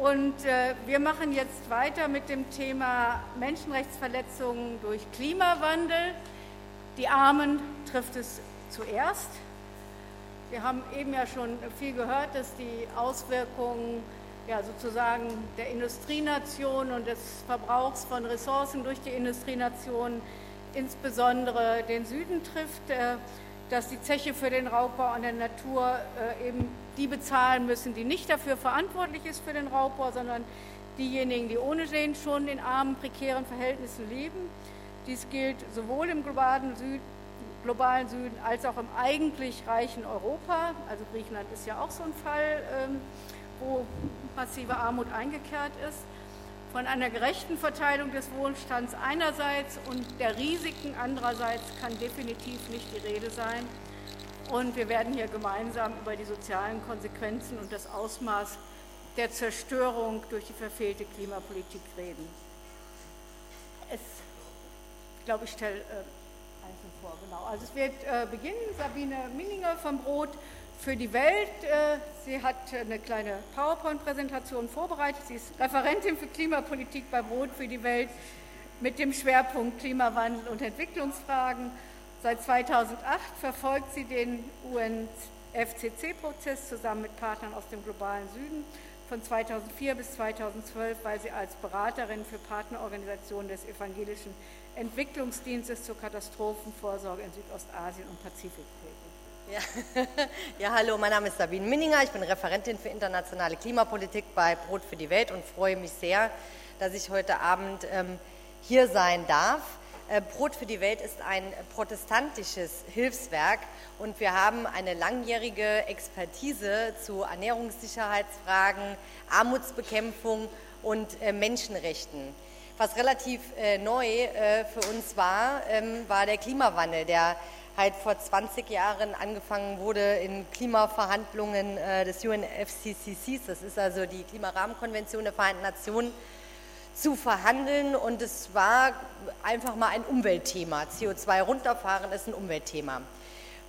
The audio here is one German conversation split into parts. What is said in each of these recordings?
Und äh, wir machen jetzt weiter mit dem Thema Menschenrechtsverletzungen durch Klimawandel. Die Armen trifft es zuerst. Wir haben eben ja schon viel gehört, dass die Auswirkungen ja, sozusagen der Industrienation und des Verbrauchs von Ressourcen durch die Industrienation insbesondere den Süden trifft, äh, dass die Zeche für den Raubbau an der Natur äh, eben die bezahlen müssen, die nicht dafür verantwortlich ist für den Raubbau, sondern diejenigen, die ohnehin schon in armen, prekären Verhältnissen leben. Dies gilt sowohl im globalen Süden, globalen Süden als auch im eigentlich reichen Europa. Also Griechenland ist ja auch so ein Fall, ähm, wo massive Armut eingekehrt ist von einer gerechten Verteilung des Wohlstands einerseits und der Risiken andererseits kann definitiv nicht die Rede sein. Und wir werden hier gemeinsam über die sozialen Konsequenzen und das Ausmaß der Zerstörung durch die verfehlte Klimapolitik reden. Es, ich glaube, ich stelle äh, einzeln vor, genau. Also es wird äh, beginnen, Sabine Minninger vom Brot für die Welt. Äh, sie hat eine kleine PowerPoint-Präsentation vorbereitet. Sie ist Referentin für Klimapolitik bei Brot für die Welt mit dem Schwerpunkt Klimawandel und Entwicklungsfragen. Seit 2008 verfolgt sie den UNFCC-Prozess zusammen mit Partnern aus dem globalen Süden. Von 2004 bis 2012 weil sie als Beraterin für Partnerorganisationen des Evangelischen Entwicklungsdienstes zur Katastrophenvorsorge in Südostasien und Pazifik. Ja. ja, hallo, mein Name ist Sabine Minninger, ich bin Referentin für internationale Klimapolitik bei Brot für die Welt und freue mich sehr, dass ich heute Abend ähm, hier sein darf. Äh, Brot für die Welt ist ein protestantisches Hilfswerk und wir haben eine langjährige Expertise zu Ernährungssicherheitsfragen, Armutsbekämpfung und äh, Menschenrechten. Was relativ äh, neu äh, für uns war, ähm, war der Klimawandel, der halt vor 20 Jahren angefangen wurde in Klimaverhandlungen äh, des UNFCCCs, das ist also die Klimarahmenkonvention der Vereinten Nationen, zu verhandeln und es war einfach mal ein Umweltthema. CO2 runterfahren ist ein Umweltthema.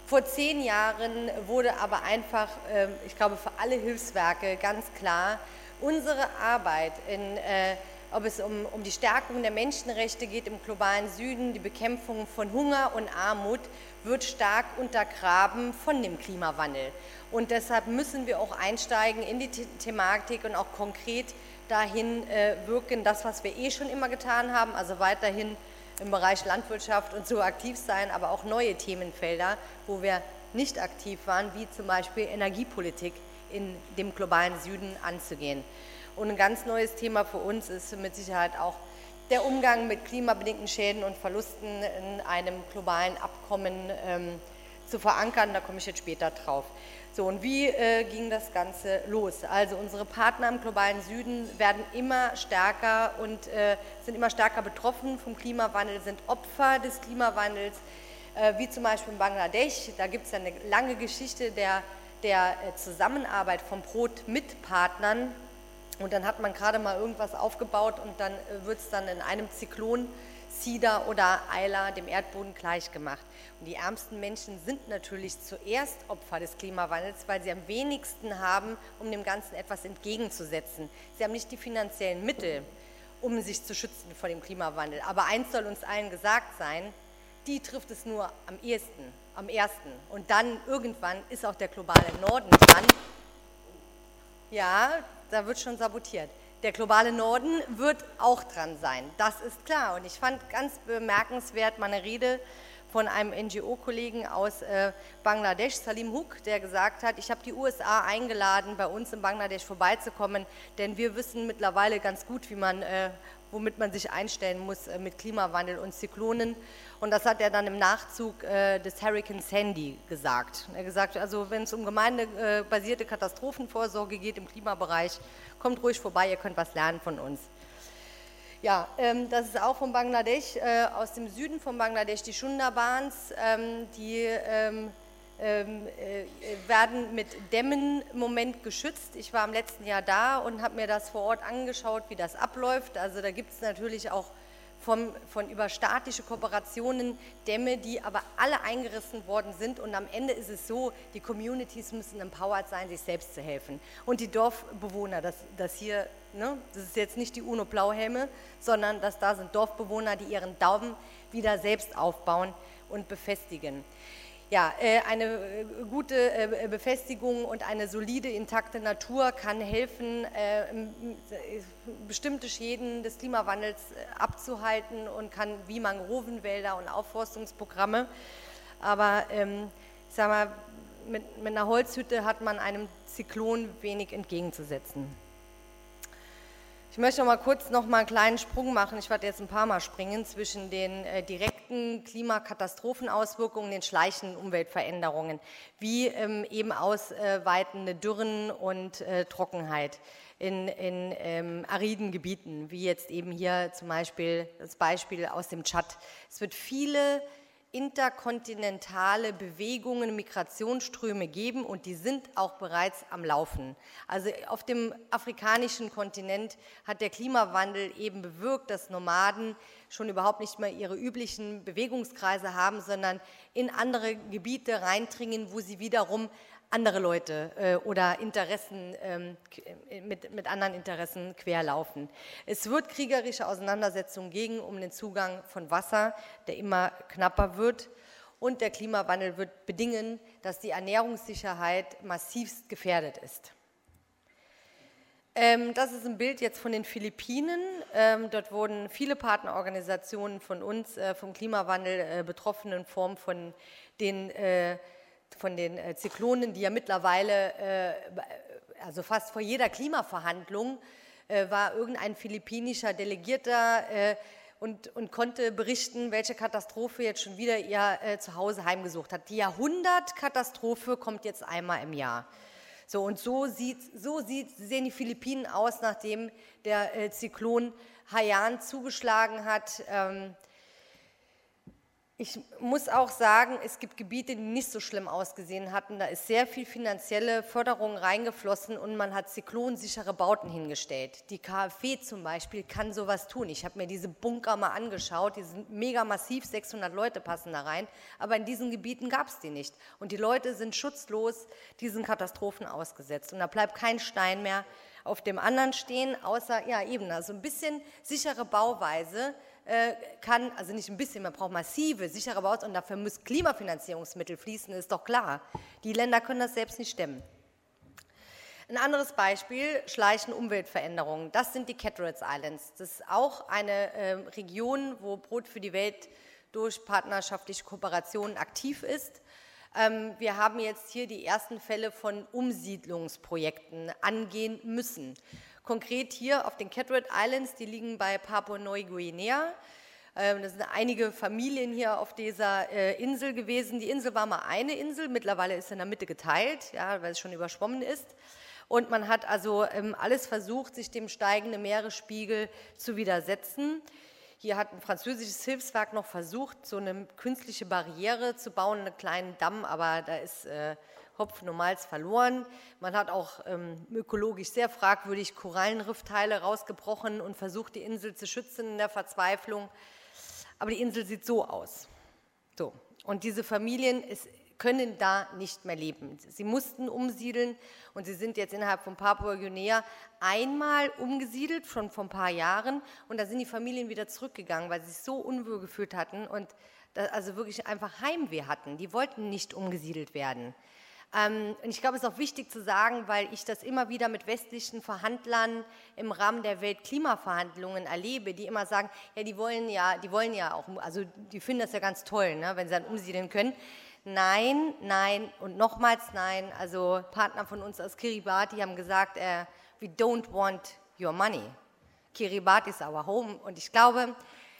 Vor zehn Jahren wurde aber einfach, äh, ich glaube für alle Hilfswerke ganz klar, unsere Arbeit in äh, ob es um, um die Stärkung der Menschenrechte geht im globalen Süden, die Bekämpfung von Hunger und Armut, wird stark untergraben von dem Klimawandel. Und deshalb müssen wir auch einsteigen in die Thematik und auch konkret dahin äh, wirken, das, was wir eh schon immer getan haben, also weiterhin im Bereich Landwirtschaft und so aktiv sein, aber auch neue Themenfelder, wo wir nicht aktiv waren, wie zum Beispiel Energiepolitik in dem globalen Süden anzugehen. Und ein ganz neues Thema für uns ist mit Sicherheit auch der Umgang mit klimabedingten Schäden und Verlusten in einem globalen Abkommen ähm, zu verankern. Da komme ich jetzt später drauf. So, und wie äh, ging das Ganze los? Also unsere Partner im globalen Süden werden immer stärker und äh, sind immer stärker betroffen vom Klimawandel, sind Opfer des Klimawandels, äh, wie zum Beispiel in Bangladesch. Da gibt es ja eine lange Geschichte der, der äh, Zusammenarbeit vom Brot mit Partnern und dann hat man gerade mal irgendwas aufgebaut und dann äh, wird es dann in einem Zyklon Sida oder Eila dem Erdboden gleichgemacht. Und die ärmsten Menschen sind natürlich zuerst Opfer des Klimawandels, weil sie am wenigsten haben, um dem Ganzen etwas entgegenzusetzen. Sie haben nicht die finanziellen Mittel, um sich zu schützen vor dem Klimawandel. Aber eins soll uns allen gesagt sein, die trifft es nur am ehesten, am ersten. Und dann irgendwann ist auch der globale Norden dran. Ja, da wird schon sabotiert. Der globale Norden wird auch dran sein, das ist klar. Und ich fand ganz bemerkenswert meine Rede von einem NGO-Kollegen aus äh, Bangladesch, Salim Huk, der gesagt hat, ich habe die USA eingeladen, bei uns in Bangladesch vorbeizukommen, denn wir wissen mittlerweile ganz gut, wie man, äh, womit man sich einstellen muss äh, mit Klimawandel und Zyklonen. Und das hat er dann im Nachzug äh, des Hurricane Sandy gesagt. Er gesagt, also wenn es um gemeindebasierte Katastrophenvorsorge geht im Klimabereich, kommt ruhig vorbei, ihr könnt was lernen von uns. Ja, ähm, das ist auch von Bangladesch, äh, aus dem Süden von Bangladesch, die Shundabans, ähm, die ähm, ähm äh, werden mit Dämmen im Moment geschützt. Ich war im letzten Jahr da und habe mir das vor Ort angeschaut, wie das abläuft. Also da gibt es natürlich auch vom, von über staatliche Kooperationen Dämme, die aber alle eingerissen worden sind. Und am Ende ist es so, die Communities müssen empowered sein, sich selbst zu helfen. Und die Dorfbewohner, das, das hier, ne, das ist jetzt nicht die UNO-Blauhelme, sondern das da sind Dorfbewohner, die ihren Daumen wieder selbst aufbauen und befestigen ja, äh, eine äh, gute äh, Befestigung und eine solide, intakte Natur kann helfen, bestimmte Schäden des Klimawandels abzuhalten und kann wie Mangrovenwälder und Aufforstungsprogramme. Aber ähm, ich sage mal, mit, mit einer Holzhütte hat man einem Zyklon wenig entgegenzusetzen. Ich möchte noch mal kurz noch mal einen kleinen Sprung machen. Ich werde jetzt ein paar Mal springen zwischen den äh, direkten Klimakatastrophenauswirkungen, den schleichenden Umweltveränderungen, wie ähm, eben ausweitende Dürren und äh, Trockenheit in, in ähm, ariden Gebieten, wie jetzt eben hier zum Beispiel das Beispiel aus dem Tschad. Es wird viele interkontinentale Bewegungen, Migrationsströme geben und die sind auch bereits am Laufen. Also auf dem afrikanischen Kontinent hat der Klimawandel eben bewirkt, dass Nomaden schon überhaupt nicht mehr ihre üblichen Bewegungskreise haben, sondern in andere Gebiete reindringen, wo sie wiederum andere Leute äh, oder Interessen ähm, mit, mit anderen Interessen querlaufen. Es wird kriegerische Auseinandersetzungen gegen um den Zugang von Wasser, der immer knapper wird. Und der Klimawandel wird bedingen, dass die Ernährungssicherheit massivst gefährdet ist. Ähm, das ist ein Bild jetzt von den Philippinen. Ähm, dort wurden viele Partnerorganisationen von uns äh, vom Klimawandel äh, betroffen in Form von den äh, von den äh, Zyklonen, die ja mittlerweile, äh, also fast vor jeder Klimaverhandlung, äh, war irgendein philippinischer Delegierter und, und, konnte berichten, welche Katastrophe jetzt schon wieder ihr Zuhause heimgesucht hat. Die Jahrhundertkatastrophe kommt jetzt einmal im Jahr. So, und so, sieht, so sieht, sehen die Philippinen aus, nachdem der Zyklon Haiyan zugeschlagen hat. Ähm, ich muss auch sagen, es gibt Gebiete, die nicht so schlimm ausgesehen hatten. Da ist sehr viel finanzielle Förderung reingeflossen und man hat zyklonsichere Bauten hingestellt. Die KfW zum Beispiel kann sowas tun. Ich habe mir diese Bunker mal angeschaut, die sind mega massiv, 600 Leute passen da rein, aber in diesen Gebieten gab es die nicht. Und die Leute sind schutzlos diesen Katastrophen ausgesetzt. Und da bleibt kein Stein mehr auf dem anderen stehen, außer, ja eben, also ein bisschen sichere Bauweise, äh, kann, also nicht ein bisschen, man braucht massive, sichere Baus und dafür müssen Klimafinanzierungsmittel fließen, ist doch klar. Die Länder können das selbst nicht stemmen. Ein anderes Beispiel, schleichende Umweltveränderungen. Das sind die Cattaraugus Islands. Das ist auch eine äh, Region, wo Brot für die Welt durch partnerschaftliche Kooperationen aktiv ist. Ähm, wir haben jetzt hier die ersten Fälle von Umsiedlungsprojekten angehen müssen. Konkret hier auf den Catred Islands, die liegen bei Papua-Neuguinea. Ähm, das sind einige Familien hier auf dieser äh, Insel gewesen. Die Insel war mal eine Insel, mittlerweile ist sie in der Mitte geteilt, ja, weil es schon überschwommen ist. Und man hat also ähm, alles versucht, sich dem steigenden Meeresspiegel zu widersetzen. Hier hat ein französisches Hilfswerk noch versucht, so eine künstliche Barriere zu bauen, einen kleinen Damm, aber da ist äh, Hopfen und Malz verloren. Man hat auch ähm, ökologisch sehr fragwürdig Korallenriffteile rausgebrochen und versucht, die Insel zu schützen in der Verzweiflung. Aber die Insel sieht so aus. So. Und diese Familien ist, können da nicht mehr leben. Sie mussten umsiedeln und sie sind jetzt innerhalb von Papua-Guinea einmal umgesiedelt, schon vor ein paar Jahren. Und da sind die Familien wieder zurückgegangen, weil sie sich so unwohl gefühlt hatten und also wirklich einfach Heimweh hatten. Die wollten nicht umgesiedelt werden. Ähm, und ich glaube, es ist auch wichtig zu sagen, weil ich das immer wieder mit westlichen Verhandlern im Rahmen der Weltklimaverhandlungen erlebe, die immer sagen, ja, die wollen ja, die wollen ja auch, also die finden das ja ganz toll, ne, wenn sie dann umsiedeln können. Nein, nein und nochmals nein. Also Partner von uns aus Kiribati haben gesagt, äh, we don't want your money. Kiribati ist our home. Und ich glaube,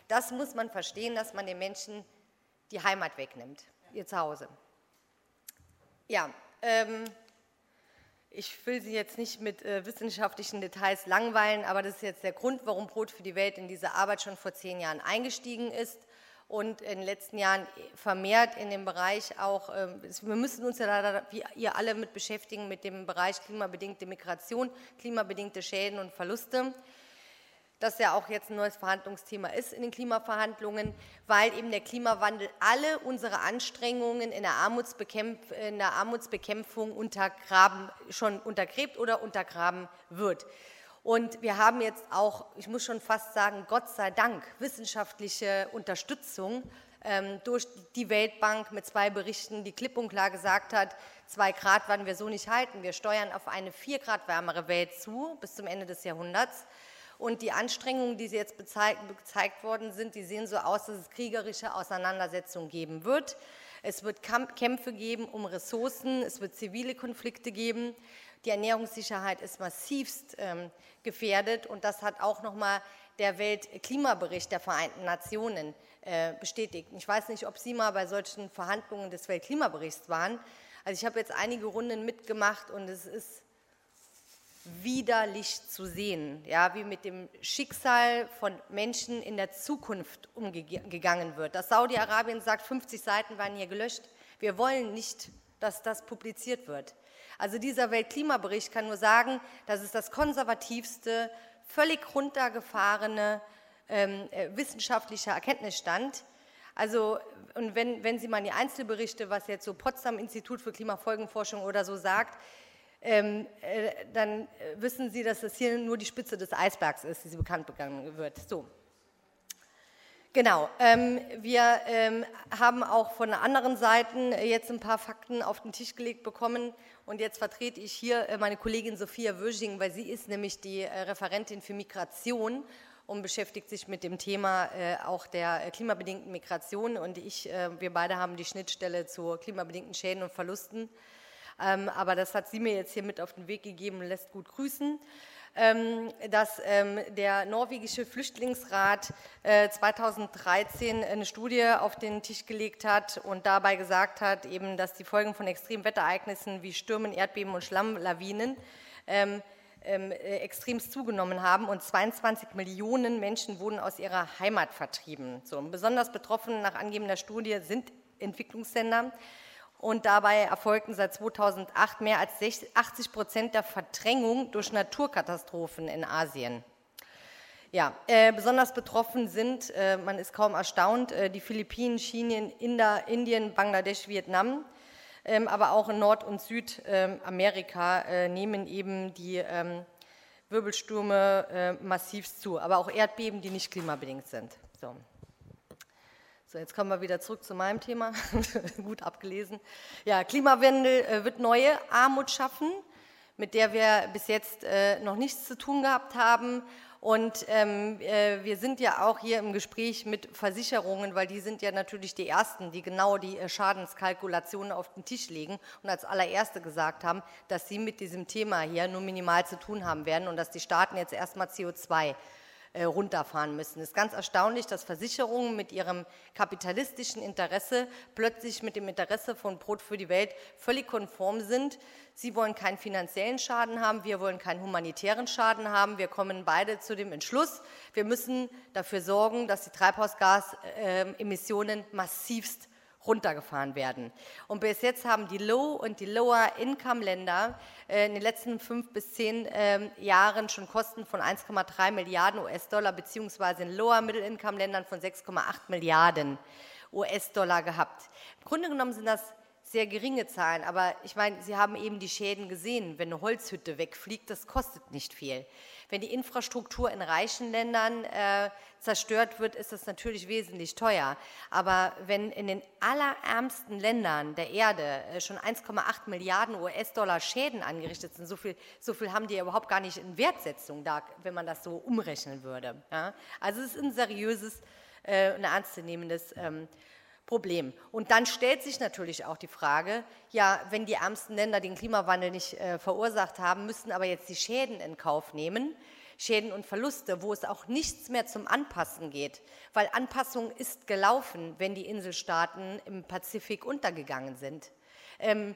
das muss man verstehen, dass man den Menschen die Heimat wegnimmt, ihr Zuhause. Ja, ähm, ich will Sie jetzt nicht mit äh, wissenschaftlichen Details langweilen, aber das ist jetzt der Grund, warum Brot für die Welt in diese Arbeit schon vor zehn Jahren eingestiegen ist und in den letzten Jahren vermehrt in dem Bereich auch, äh, wir müssen uns ja leider, wie ihr alle, mit beschäftigen mit dem Bereich klimabedingte Migration, klimabedingte Schäden und Verluste. Das ja auch jetzt ein neues Verhandlungsthema ist in den Klimaverhandlungen, weil eben der Klimawandel alle unsere Anstrengungen in der, Armutsbekämpf in der Armutsbekämpfung untergraben, schon untergräbt oder untergraben wird. Und wir haben jetzt auch, ich muss schon fast sagen, Gott sei Dank, wissenschaftliche Unterstützung ähm, durch die Weltbank mit zwei Berichten, die klipp und klar gesagt hat, zwei Grad werden wir so nicht halten. Wir steuern auf eine vier Grad wärmere Welt zu bis zum Ende des Jahrhunderts. Und die Anstrengungen, die jetzt gezeigt worden sind, die sehen so aus, dass es kriegerische Auseinandersetzungen geben wird. Es wird Kämpfe geben um Ressourcen, es wird zivile Konflikte geben. Die Ernährungssicherheit ist massivst ähm, gefährdet und das hat auch nochmal der Weltklimabericht der Vereinten Nationen äh, bestätigt. Ich weiß nicht, ob Sie mal bei solchen Verhandlungen des Weltklimaberichts waren. Also ich habe jetzt einige Runden mitgemacht und es ist widerlich zu sehen, ja, wie mit dem Schicksal von Menschen in der Zukunft umgegangen wird. Dass Saudi-Arabien sagt, 50 Seiten waren hier gelöscht. Wir wollen nicht, dass das publiziert wird. Also dieser Weltklimabericht kann nur sagen, das ist das konservativste, völlig runtergefahrene ähm, äh, wissenschaftlicher Erkenntnisstand. Also, und wenn, wenn Sie mal die Einzelberichte, was jetzt so Potsdam Institut für Klimafolgenforschung oder so sagt, ähm, äh, dann äh, wissen Sie, dass das hier nur die Spitze des Eisbergs ist, die Sie bekannt begangen wird. So. Genau. Ähm, wir ähm, haben auch von anderen Seiten jetzt ein paar Fakten auf den Tisch gelegt bekommen. Und jetzt vertrete ich hier äh, meine Kollegin Sophia Würsching, weil sie ist nämlich die äh, Referentin für Migration und beschäftigt sich mit dem Thema äh, auch der äh, klimabedingten Migration. Und ich, äh, wir beide haben die Schnittstelle zu klimabedingten Schäden und Verlusten. Ähm, aber das hat sie mir jetzt hier mit auf den Weg gegeben und lässt gut grüßen. Ähm, dass ähm, der norwegische Flüchtlingsrat 2013 äh, eine Studie auf den Tisch gelegt hat und dabei gesagt hat, eben, dass die Folgen von Extremwetterereignissen wie Stürmen, Erdbeben und Schlammlawinen ähm, ähm, extremst zugenommen haben und 22 Millionen Menschen wurden aus ihrer Heimat vertrieben. So, besonders betroffen nach angebender Studie sind Entwicklungsländer und dabei erfolgten seit 2008 mehr als 80 Prozent der Verdrängung durch Naturkatastrophen in Asien. Ja, äh, besonders betroffen sind, äh, man ist kaum erstaunt, äh, die Philippinen, China, Inder, Indien, Bangladesch, Vietnam, ähm, aber auch in Nord- und Südamerika äh, nehmen eben die ähm, Wirbelstürme äh, massiv zu, aber auch Erdbeben, die nicht klimabedingt sind. So. So, jetzt kommen wir wieder zurück zu meinem Thema. Gut abgelesen. Ja, Klimawandel äh, wird neue Armut schaffen, mit der wir bis jetzt äh, noch nichts zu tun gehabt haben. Und ähm, äh, wir sind ja auch hier im Gespräch mit Versicherungen, weil die sind ja natürlich die Ersten, die genau die äh, Schadenskalkulationen auf den Tisch legen und als allererste gesagt haben, dass sie mit diesem Thema hier nur minimal zu tun haben werden und dass die Staaten jetzt erstmal CO2 äh, runterfahren müssen. Es ist ganz erstaunlich, dass Versicherungen mit ihrem kapitalistischen Interesse plötzlich mit dem Interesse von Brot für die Welt völlig konform sind. Sie wollen keinen finanziellen Schaden haben, wir wollen keinen humanitären Schaden haben. Wir kommen beide zu dem Entschluss, wir müssen dafür sorgen, dass die Treibhausgasemissionen massivst runtergefahren werden. Und bis jetzt haben die Low- und die Lower-Income-Länder äh, in den letzten fünf bis zehn ähm, Jahren schon Kosten von 1,3 Milliarden US-Dollar beziehungsweise in Lower-Middle-Income-Ländern von 6,8 Milliarden US-Dollar gehabt. Im Grunde genommen sind das sehr geringe Zahlen, aber ich meine, Sie haben eben die Schäden gesehen. Wenn eine Holzhütte wegfliegt, das kostet nicht viel. Wenn die Infrastruktur in reichen Ländern äh, zerstört wird, ist das natürlich wesentlich teuer. Aber wenn in den allerärmsten Ländern der Erde äh, schon 1,8 Milliarden US-Dollar Schäden angerichtet sind, so viel, so viel haben die ja überhaupt gar nicht in Wertsetzung da, wenn man das so umrechnen würde. Ja? Also es ist ein seriöses, äh, ein ernstzunehmendes ähm, Problem. Und dann stellt sich natürlich auch die Frage, ja, wenn die ärmsten Länder den Klimawandel nicht äh, verursacht haben, müssten aber jetzt die Schäden in Kauf nehmen, Schäden und Verluste, wo es auch nichts mehr zum Anpassen geht, weil Anpassung ist gelaufen, wenn die Inselstaaten im Pazifik untergegangen sind. Ähm, äh,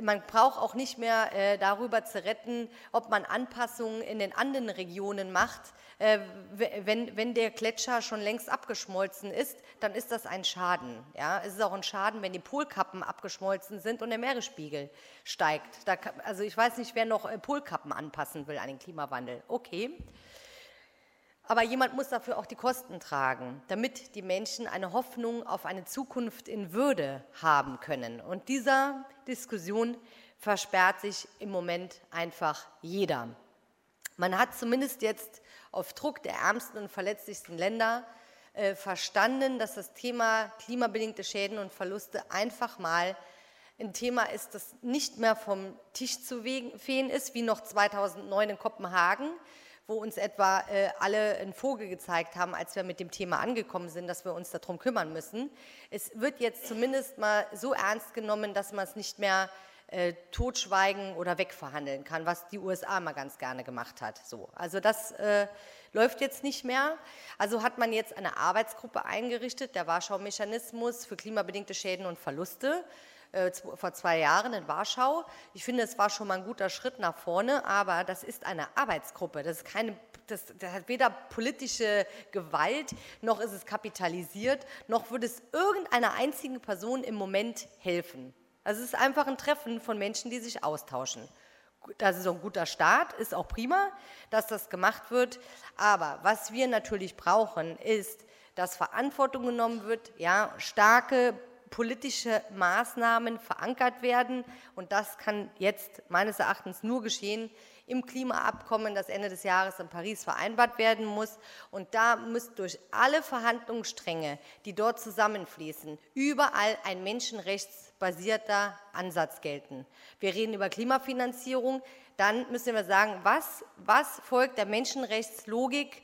man braucht auch nicht mehr äh, darüber zu retten, ob man Anpassungen in den anderen Regionen macht. Äh, wenn, wenn der Gletscher schon längst abgeschmolzen ist, dann ist das ein Schaden. Ja? Es ist auch ein Schaden, wenn die Polkappen abgeschmolzen sind und der Meeresspiegel steigt. Da, also ich weiß nicht, wer noch Polkappen anpassen will an den Klimawandel. Okay. Aber jemand muss dafür auch die Kosten tragen, damit die Menschen eine Hoffnung auf eine Zukunft in Würde haben können. Und dieser Diskussion versperrt sich im Moment einfach jeder. Man hat zumindest jetzt auf Druck der ärmsten und verletzlichsten Länder äh, verstanden, dass das Thema klimabedingte Schäden und Verluste einfach mal ein Thema ist, das nicht mehr vom Tisch zu fegen ist, wie noch 2009 in Kopenhagen, wo uns etwa äh, alle einen Vogel gezeigt haben, als wir mit dem Thema angekommen sind, dass wir uns darum kümmern müssen. Es wird jetzt zumindest mal so ernst genommen, dass man es nicht mehr äh, totschweigen oder wegverhandeln kann, was die USA mal ganz gerne gemacht hat. So, also das äh, läuft jetzt nicht mehr. Also hat man jetzt eine Arbeitsgruppe eingerichtet, der Warschau-Mechanismus für klimabedingte Schäden und Verluste äh, vor zwei Jahren in Warschau. Ich finde, es war schon mal ein guter Schritt nach vorne, aber das ist eine Arbeitsgruppe. Das ist keine das, das, hat weder politische Gewalt, noch ist es kapitalisiert, noch würde es irgendeiner einzigen Person im Moment helfen. Also es ist einfach ein Treffen von Menschen, die sich austauschen. Das ist ein guter Start, ist auch prima, dass das gemacht wird. Aber was wir natürlich brauchen, ist, dass Verantwortung genommen wird, ja, starke politische Maßnahmen verankert werden. Und das kann jetzt meines Erachtens nur geschehen im Klimaabkommen, das Ende des Jahres in Paris vereinbart werden muss. Und da muss durch alle Verhandlungsstränge, die dort zusammenfließen, überall ein menschenrechtsbasierter Ansatz gelten. Wir reden über Klimafinanzierung. Dann müssen wir sagen, was, was folgt der Menschenrechtslogik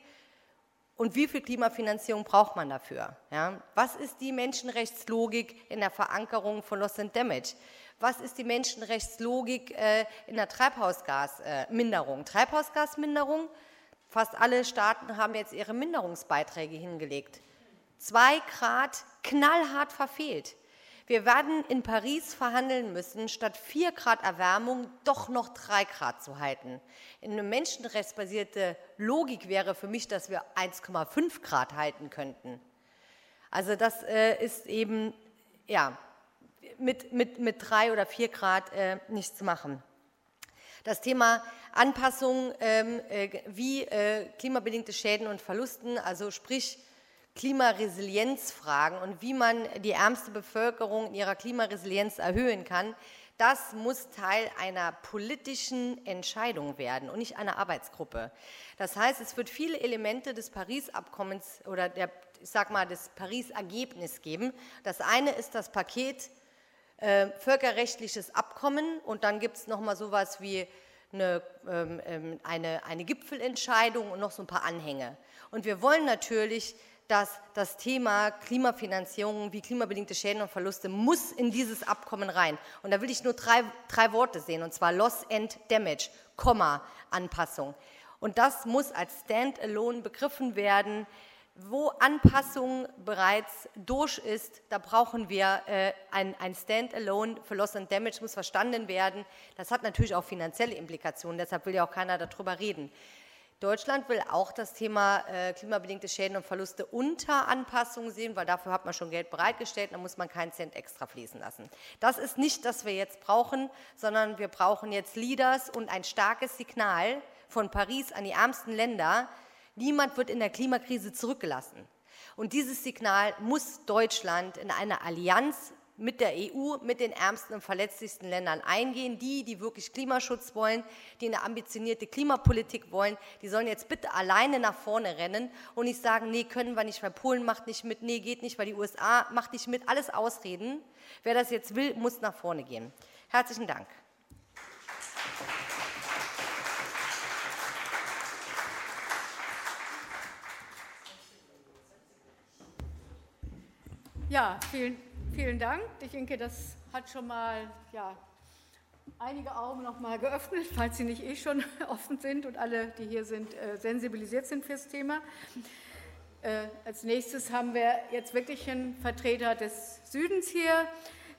und wie viel Klimafinanzierung braucht man dafür? Ja? Was ist die Menschenrechtslogik in der Verankerung von Loss and Damage? Was ist die Menschenrechtslogik äh, in der Treibhausgasminderung? Äh, Treibhausgasminderung, fast alle Staaten haben jetzt ihre Minderungsbeiträge hingelegt. Zwei Grad knallhart verfehlt. Wir werden in Paris verhandeln müssen, statt 4 Grad Erwärmung doch noch 3 Grad zu halten. Eine menschenrechtsbasierte Logik wäre für mich, dass wir 1,5 Grad halten könnten. Also das äh, ist eben ja, mit, mit, mit 3 oder 4 Grad äh, nicht zu machen. Das Thema Anpassung ähm, äh, wie äh, klimabedingte Schäden und Verlusten, also sprich Klimaresilienzfragen und wie man die ärmste Bevölkerung in ihrer Klimaresilienz erhöhen kann, das muss Teil einer politischen Entscheidung werden und nicht einer Arbeitsgruppe. Das heißt, es wird viele Elemente des Paris-Abkommens oder der, ich sag mal, des Paris-Ergebnisses geben. Das eine ist das Paket äh, völkerrechtliches Abkommen und dann gibt es nochmal sowas wie eine, ähm, ähm, eine, eine Gipfelentscheidung und noch so ein paar Anhänge. Und wir wollen natürlich dass das Thema Klimafinanzierung wie klimabedingte Schäden und Verluste muss in dieses Abkommen rein. Und da will ich nur drei, drei Worte sehen, und zwar Loss and Damage, Komma, Anpassung. Und das muss als Standalone begriffen werden. Wo Anpassung bereits durch ist, da brauchen wir äh, ein, ein Standalone für Loss and Damage, muss verstanden werden. Das hat natürlich auch finanzielle Implikationen, deshalb will ja auch keiner darüber reden. Deutschland will auch das Thema äh, klimabedingte Schäden und Verluste unter Anpassung sehen, weil dafür hat man schon Geld bereitgestellt, da muss man keinen Cent extra fließen lassen. Das ist nicht, was wir jetzt brauchen, sondern wir brauchen jetzt Leaders und ein starkes Signal von Paris an die ärmsten Länder. Niemand wird in der Klimakrise zurückgelassen. Und dieses Signal muss Deutschland in einer Allianz mit der EU, mit den ärmsten und verletzlichsten Ländern eingehen. Die, die wirklich Klimaschutz wollen, die eine ambitionierte Klimapolitik wollen, die sollen jetzt bitte alleine nach vorne rennen und nicht sagen, nee, können wir nicht, weil Polen macht nicht mit, nee, geht nicht, weil die USA macht nicht mit. Alles Ausreden. Wer das jetzt will, muss nach vorne gehen. Herzlichen Dank. Ja, vielen Dank. Vielen Dank. Ich denke, das hat schon mal ja, einige Augen noch mal geöffnet, falls sie nicht eh schon offen sind und alle, die hier sind, äh, sensibilisiert sind fürs Thema. Äh, als nächstes haben wir jetzt wirklich einen Vertreter des Südens hier.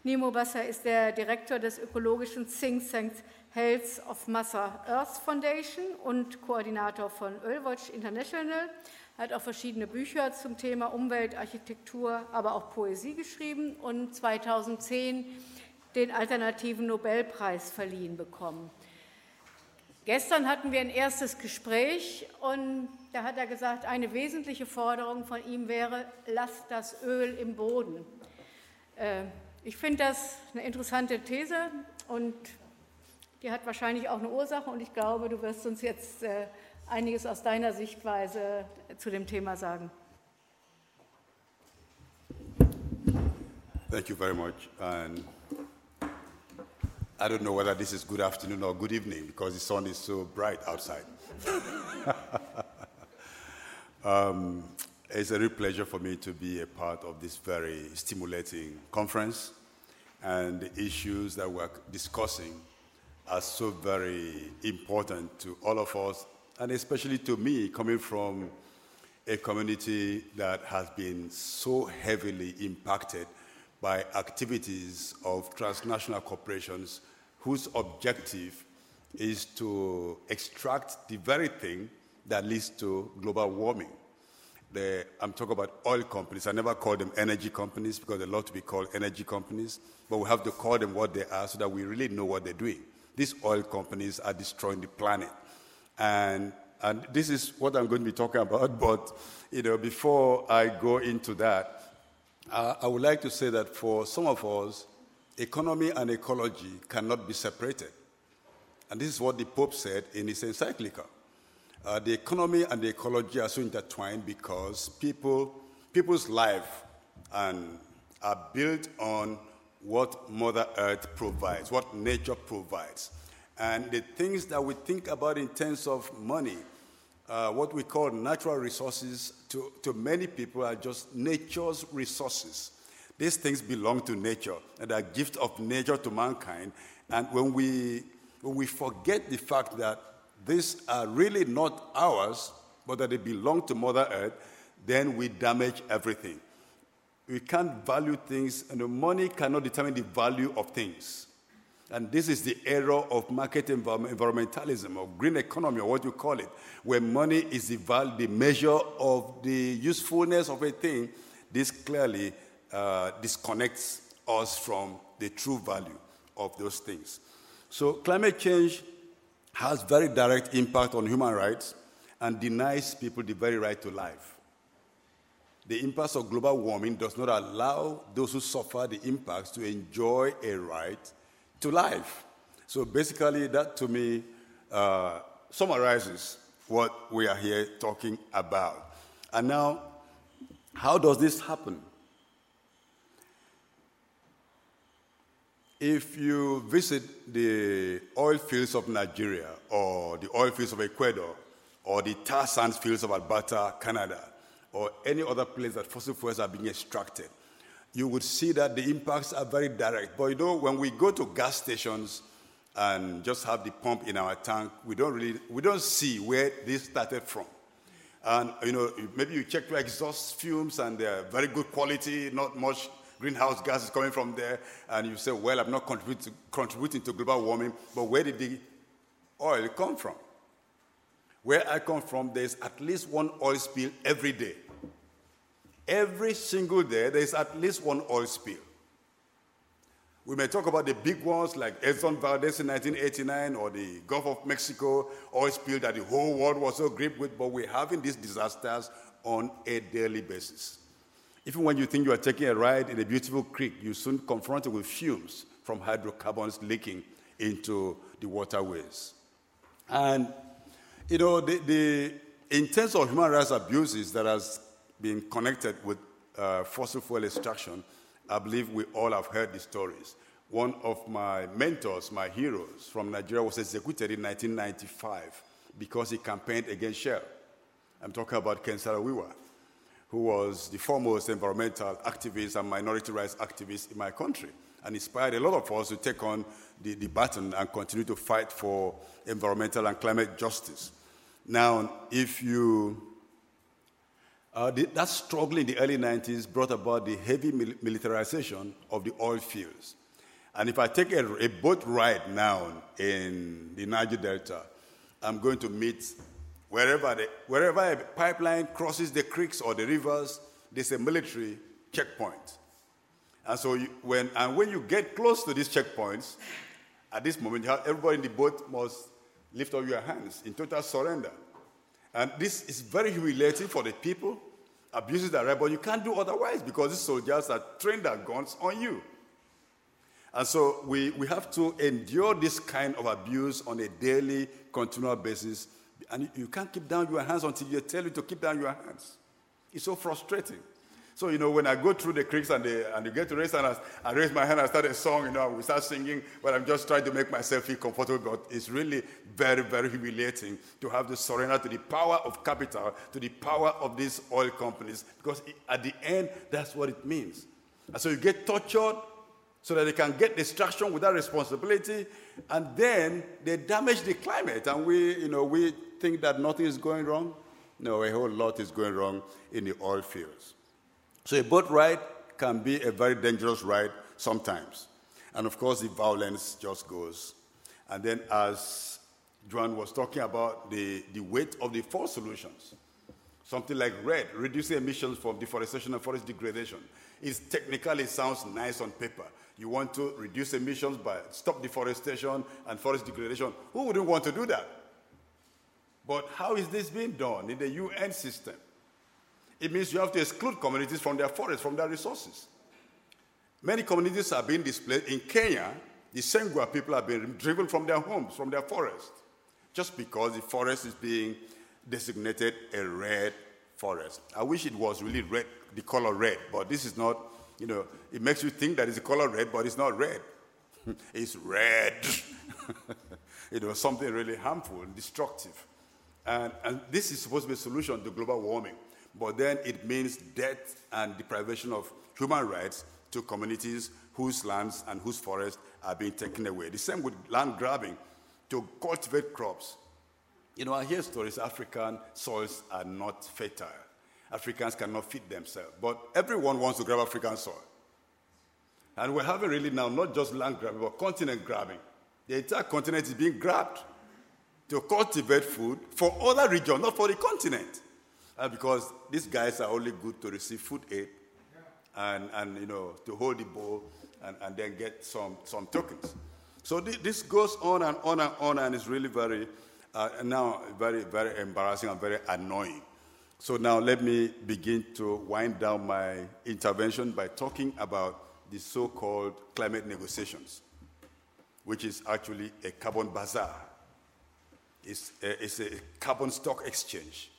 Nimo Wasser ist der Direktor des ökologischen Think Tanks Health of Mother Earth Foundation und Koordinator von Ölwatch International. Er hat auch verschiedene Bücher zum Thema Umwelt, Architektur, aber auch Poesie geschrieben und 2010 den alternativen Nobelpreis verliehen bekommen. Gestern hatten wir ein erstes Gespräch und da hat er gesagt, eine wesentliche Forderung von ihm wäre, lasst das Öl im Boden. Äh, ich finde das eine interessante These und die hat wahrscheinlich auch eine Ursache und ich glaube, du wirst uns jetzt äh, einiges aus deiner Sichtweise zu dem Thema sagen. Thank you very much. And I don't know whether this is good afternoon or good evening because the sun is so bright outside. um, it's a real pleasure for me to be a part of this very stimulating conference. And the issues that we're discussing are so very important to all of us, and especially to me, coming from a community that has been so heavily impacted by activities of transnational corporations whose objective is to extract the very thing that leads to global warming. The, I'm talking about oil companies. I never call them energy companies because they love to be called energy companies, but we have to call them what they are so that we really know what they're doing. These oil companies are destroying the planet. And, and this is what I'm going to be talking about, but you know, before I go into that, uh, I would like to say that for some of us, economy and ecology cannot be separated. And this is what the Pope said in his encyclical. Uh, the economy and the ecology are so intertwined because people, people's life and are built on what Mother Earth provides, what nature provides. And the things that we think about in terms of money, uh, what we call natural resources, to, to many people are just nature's resources. These things belong to nature and are a gift of nature to mankind. And when we, when we forget the fact that these are really not ours, but that they belong to Mother Earth, then we damage everything. We can't value things, and the money cannot determine the value of things. And this is the era of market environmentalism or green economy or what you call it, where money is the, the measure of the usefulness of a thing. This clearly uh, disconnects us from the true value of those things. So climate change has very direct impact on human rights and denies people the very right to life. The impacts of global warming does not allow those who suffer the impacts to enjoy a right to life. So basically, that to me uh, summarizes what we are here talking about. And now, how does this happen? If you visit the oil fields of Nigeria or the oil fields of Ecuador or the tar sands fields of Alberta, Canada, or any other place that fossil fuels are being extracted, you would see that the impacts are very direct. But you know, when we go to gas stations and just have the pump in our tank, we don't really we don't see where this started from. And you know, maybe you check your exhaust fumes and they're very good quality, not much greenhouse gases coming from there, and you say, well, I'm not contributing to, contributing to global warming, but where did the oil come from? Where I come from, there's at least one oil spill every day. Every single day, there's at least one oil spill. We may talk about the big ones like Exxon Valdez in 1989 or the Gulf of Mexico oil spill that the whole world was so gripped with, but we're having these disasters on a daily basis. Even when you think you are taking a ride in a beautiful creek, you're soon confronted with fumes from hydrocarbons leaking into the waterways. And, you know, the, the in terms of human rights abuses that has been connected with uh, fossil fuel extraction, I believe we all have heard the stories. One of my mentors, my heroes from Nigeria, was executed in 1995 because he campaigned against Shell. I'm talking about Ken Sarawiwa, who was the foremost environmental activist and minority rights activist in my country and inspired a lot of us to take on the, the baton and continue to fight for environmental and climate justice. Now, if you uh, that struggle in the early 90s brought about the heavy mil- militarization of the oil fields. And if I take a, a, boat ride now in the Niger Delta, I'm going to meet wherever, the, wherever a pipeline crosses the creeks or the rivers, there's a military checkpoint. And so you, when, and when you get close to these checkpoints, at this moment, everybody in the boat must lift up your hands in total surrender. And this is very humiliating for the people. Abuses that right, but you can't do otherwise because these soldiers are trained their guns on you. And so we, we have to endure this kind of abuse on a daily, continual basis. And you can't keep down your hands until you tell you to keep down your hands. It's so frustrating. So, you know, when I go through the creeks and, the, and you get to raise and I, I raise my hand, I start a song, you know, we start singing, but I'm just trying to make myself feel comfortable. But it's really very, very humiliating to have to surrender to the power of capital, to the power of these oil companies, because at the end, that's what it means. And so you get tortured so that they can get destruction without responsibility, and then they damage the climate. And we, you know, we think that nothing is going wrong. No, a whole lot is going wrong in the oil fields. So a boat ride can be a very dangerous ride sometimes. And of course, the violence just goes. And then, as Joan was talking about the, the weight of the four solutions, something like red, reducing emissions from deforestation and forest degradation, is technically sounds nice on paper. You want to reduce emissions by stop deforestation and forest degradation. Who wouldn't want to do that? But how is this being done in the UN system? It means you have to exclude communities from their forests, from their resources. Many communities are being displaced. In Kenya, the Sengua people are being driven from their homes, from their forest, just because the forest is being designated a red forest. I wish it was really red, the color red, but this is not, you know, it makes you think that it's the color red, but it's not red. it's red. you know, something really harmful and destructive. And, and this is supposed to be a solution to global warming but then it means death and deprivation of human rights to communities whose lands and whose forests are being taken away. The same with land grabbing to cultivate crops. You know, I hear stories African soils are not fertile. Africans cannot feed themselves. But everyone wants to grab African soil. And we're having really now not just land grabbing, but continent grabbing. The entire continent is being grabbed to cultivate food for other regions, not for the continent. Uh, because these guys are only good to receive food aid and, and you know, to hold the bowl and, and then get some, some tokens. So th- this goes on and on and on, and it's really very, uh, now very, very embarrassing and very annoying. So now let me begin to wind down my intervention by talking about the so-called climate negotiations, which is actually a carbon bazaar. It's a, it's a carbon stock exchange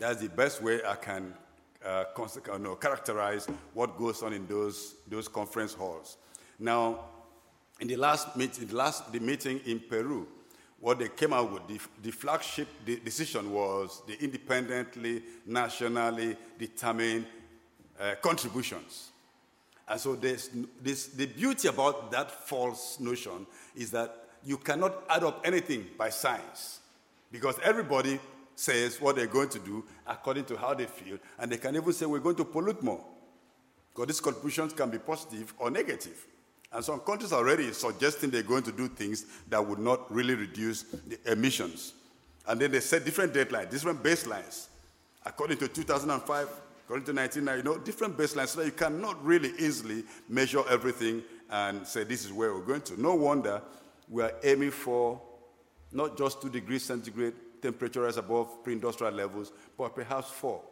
that's the best way I can uh, know, characterize what goes on in those, those conference halls. Now, in the last meeting, the last the meeting in Peru, what they came out with, the, the flagship de- decision was the independently, nationally determined uh, contributions. And so this, this, the beauty about that false notion is that you cannot add up anything by science because everybody says what they're going to do according to how they feel, and they can even say we're going to pollute more. Because these contributions can be positive or negative. And some countries are already suggesting they're going to do things that would not really reduce the emissions. And then they set different deadlines, different baselines. According to 2005, according to 1990, you know, different baselines so that you cannot really easily measure everything and say this is where we're going to. No wonder we are aiming for not just two degrees centigrade, temperature rise above pre-industrial levels, but perhaps four.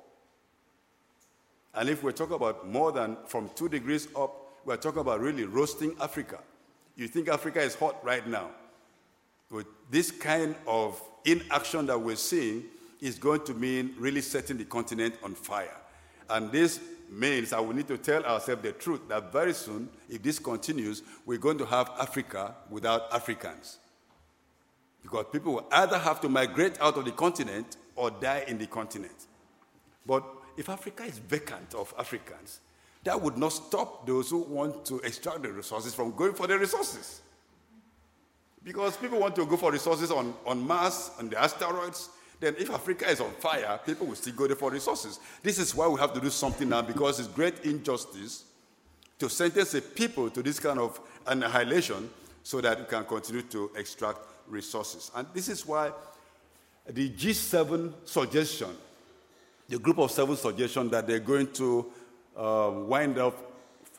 And if we're talking about more than from two degrees up, we're talking about really roasting Africa. You think Africa is hot right now. With this kind of inaction that we're seeing is going to mean really setting the continent on fire. And this means that we need to tell ourselves the truth that very soon, if this continues, we're going to have Africa without Africans. Because people will either have to migrate out of the continent or die in the continent. But if Africa is vacant of Africans, that would not stop those who want to extract the resources from going for the resources. Because people want to go for resources on, on Mars, on the asteroids. Then, if Africa is on fire, people will still go there for resources. This is why we have to do something now because it's great injustice to sentence the people to this kind of annihilation so that we can continue to extract resources. And this is why the G7 suggestion, the group of seven suggestion that they're going to uh, wind up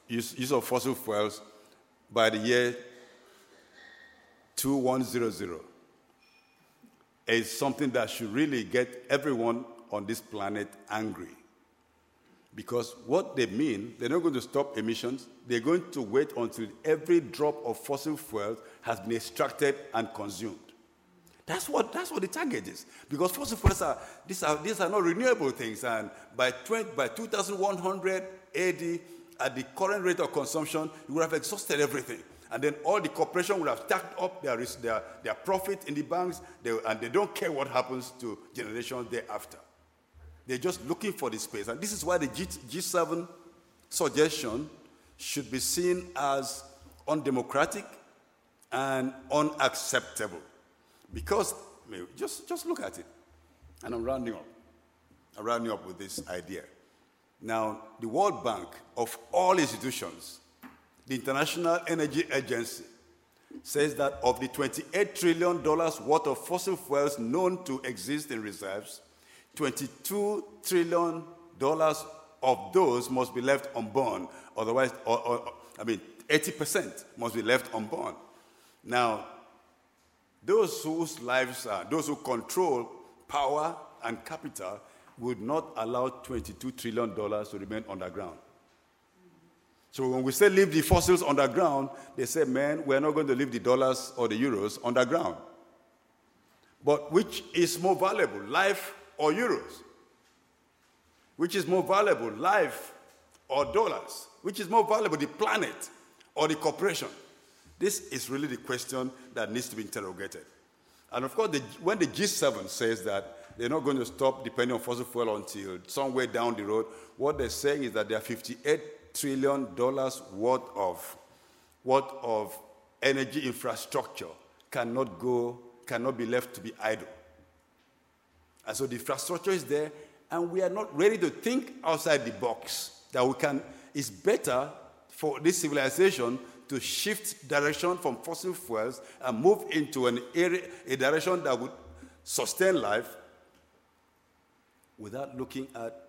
use, use of fossil fuels by the year 2100. is something that should really get everyone on this planet angry. Because what they mean, they're not going to stop emissions, they're going to wait until every drop of fossil fuel has been extracted and consumed. That's what, that's what the target is. Because fossil fuels are these, are, these are not renewable things. And by, 20, by 2100 AD, at the current rate of consumption, you would have exhausted everything. And then all the corporation would have stacked up their, their, their profit in the banks, they, and they don't care what happens to generations thereafter. They're just looking for the space. And this is why the G, G7 suggestion should be seen as undemocratic and unacceptable. Because, just, just look at it. And I'm rounding up. I'm rounding up with this idea. Now, the World Bank, of all institutions, the International Energy Agency, says that of the $28 trillion worth of fossil fuels known to exist in reserves, $22 trillion of those must be left unborn. Otherwise, or, or, I mean, 80% must be left unborn. Now, those whose lives are, those who control power and capital, would not allow $22 trillion to remain underground. So when we say leave the fossils underground, they say, man, we're not going to leave the dollars or the euros underground. But which is more valuable, life or euros? Which is more valuable, life or dollars? Which is more valuable, the planet or the corporation? This is really the question that needs to be interrogated. And of course, the, when the G7 says that they're not going to stop depending on fossil fuel until somewhere down the road, what they're saying is that there are 58 trillion dollars worth of worth of energy infrastructure cannot go, cannot be left to be idle. And so the infrastructure is there, and we are not ready to think outside the box. That we can, it's better for this civilization to shift direction from fossil fuels and move into an area, a direction that would sustain life without looking at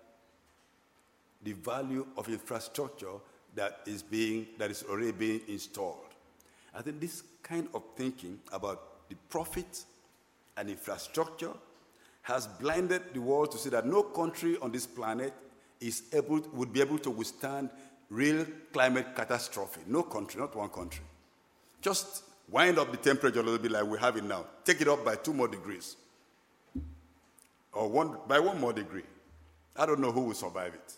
the value of infrastructure that is being that is already being installed. I think this kind of thinking about the profit and infrastructure has blinded the world to see that no country on this planet is able, would be able to withstand real climate catastrophe. No country, not one country. Just wind up the temperature a little bit like we have it now. Take it up by two more degrees. Or one, by one more degree. I don't know who will survive it.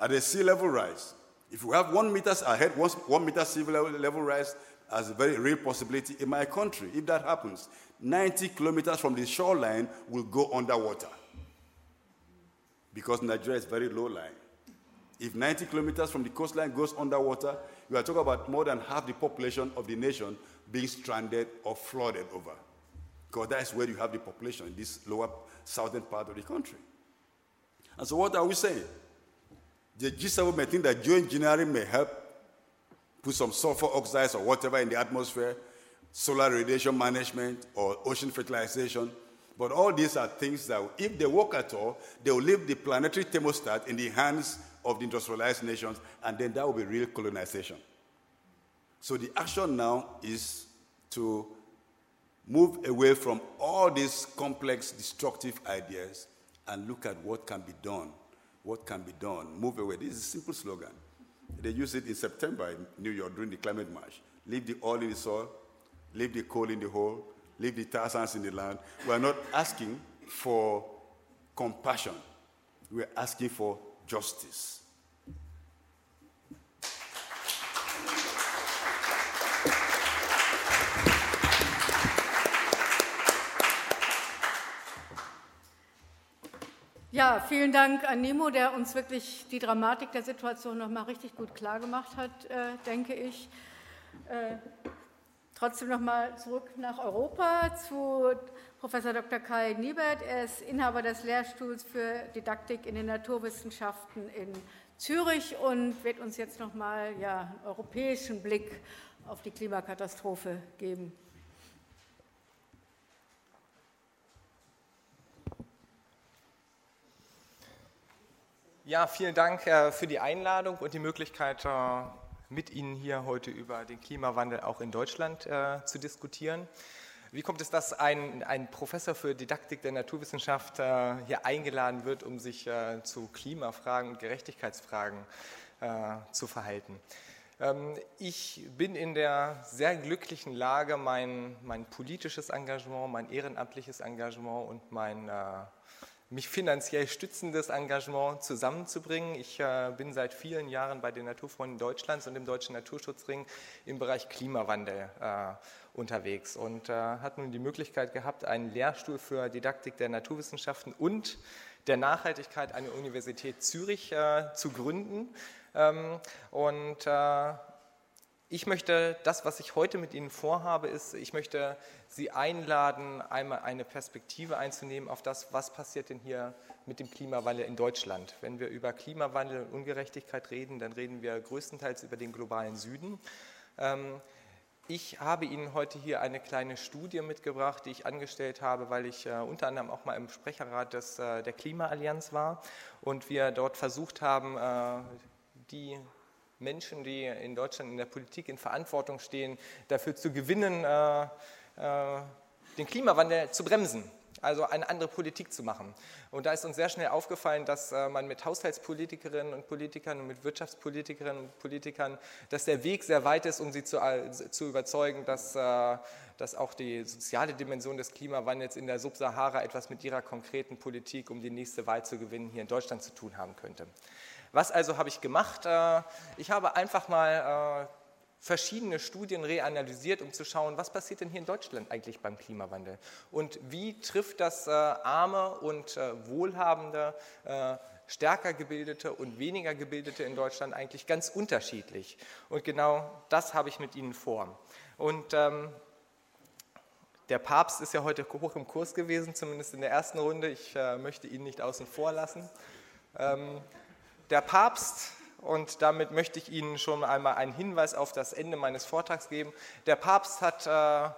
At the sea level rise, if we have one meter ahead, one, one meter sea level, level rise as a very real possibility in my country, if that happens, 90 kilometers from the shoreline will go underwater because Nigeria is very low lying. If 90 kilometers from the coastline goes underwater, you are talking about more than half the population of the nation being stranded or flooded over. Because that is where you have the population, in this lower southern part of the country. And so, what are we saying? The G7 may think that geoengineering may help put some sulfur oxides or whatever in the atmosphere, solar radiation management, or ocean fertilization. But all these are things that, if they work at all, they will leave the planetary thermostat in the hands of the industrialized nations, and then that will be real colonization. So the action now is to move away from all these complex, destructive ideas and look at what can be done. What can be done? Move away. This is a simple slogan. They used it in September in New York during the climate march. Leave the oil in the soil, leave the coal in the hole, leave the tar sands in the land. We are not asking for compassion. We are asking for justice. Ja, vielen Dank an Nimo, der uns wirklich die Dramatik der Situation noch mal richtig gut klar gemacht hat, äh, denke ich. Äh, trotzdem noch mal zurück nach Europa zu Professor Dr. Kai Niebert. Er ist Inhaber des Lehrstuhls für Didaktik in den Naturwissenschaften in Zürich und wird uns jetzt noch mal ja, einen europäischen Blick auf die Klimakatastrophe geben. Ja, vielen Dank äh, für die Einladung und die Möglichkeit, äh, mit Ihnen hier heute über den Klimawandel auch in Deutschland äh, zu diskutieren. Wie kommt es, dass ein, ein Professor für Didaktik der Naturwissenschaft hier eingeladen wird, um sich zu Klimafragen und Gerechtigkeitsfragen zu verhalten? Ähm, ich bin in der sehr glücklichen Lage, mein, mein politisches Engagement, mein ehrenamtliches Engagement und mein mich finanziell stützendes Engagement zusammenzubringen. Ich äh, bin seit vielen Jahren bei den Naturfreunden Deutschlands und dem Deutschen Naturschutzring im Bereich Klimawandel äh, unterwegs und äh, hat nun die Möglichkeit gehabt, einen Lehrstuhl für Didaktik der Naturwissenschaften und der Nachhaltigkeit an der Universität Zürich äh, zu gründen. Ähm, und äh, ich möchte, das, was ich heute mit Ihnen vorhabe, ist, ich möchte Sie einladen, einmal eine Perspektive einzunehmen auf das, was passiert denn hier mit dem Klimawandel in Deutschland. Wenn wir über Klimawandel und Ungerechtigkeit reden, dann reden wir größtenteils über den globalen Süden. Ähm, ich habe Ihnen heute hier eine kleine Studie mitgebracht, die ich angestellt habe, weil ich äh, unter anderem auch mal im Sprecherrat des, äh, der Klimaallianz war und wir dort versucht haben, äh, die Menschen, die in Deutschland in der Politik in Verantwortung stehen, dafür zu gewinnen, äh, äh, den Klimawandel zu bremsen also eine andere Politik zu machen. Und da ist uns sehr schnell aufgefallen, dass äh, man mit Haushaltspolitikerinnen und Politikern und mit Wirtschaftspolitikerinnen und Politikern, dass der Weg sehr weit ist, um sie zu, zu überzeugen, dass, äh, dass auch die soziale Dimension des Klimawandels in der Subsahara etwas mit ihrer konkreten Politik, um die nächste Wahl zu gewinnen, hier in Deutschland zu tun haben könnte. Was also habe ich gemacht? Ich habe einfach mal verschiedene Studien reanalysiert, um zu schauen, was passiert denn hier in Deutschland eigentlich beim Klimawandel und wie trifft das äh, arme und äh, wohlhabende, äh, stärker gebildete und weniger gebildete in Deutschland eigentlich ganz unterschiedlich. Und genau das habe ich mit Ihnen vor. Und ähm, der Papst ist ja heute hoch im Kurs gewesen, zumindest in der ersten Runde. Ich äh, möchte ihn nicht außen vor lassen. Ähm, der Papst und damit möchte ich Ihnen schon einmal einen Hinweis auf das Ende meines Vortrags geben. Der Papst hat äh,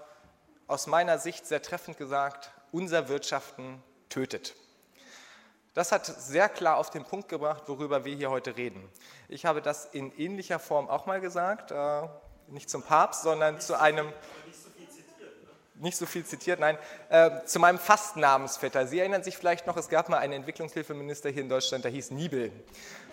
aus meiner Sicht sehr treffend gesagt, unser Wirtschaften tötet. Das hat sehr klar auf den Punkt gebracht, worüber wir hier heute reden. Ich habe das in ähnlicher Form auch mal gesagt, äh, nicht zum Papst, sondern zu einem nicht so viel zitiert, nein, äh, zu meinem Fastnamensvetter. Sie erinnern sich vielleicht noch, es gab mal einen Entwicklungshilfeminister hier in Deutschland, der hieß Niebel.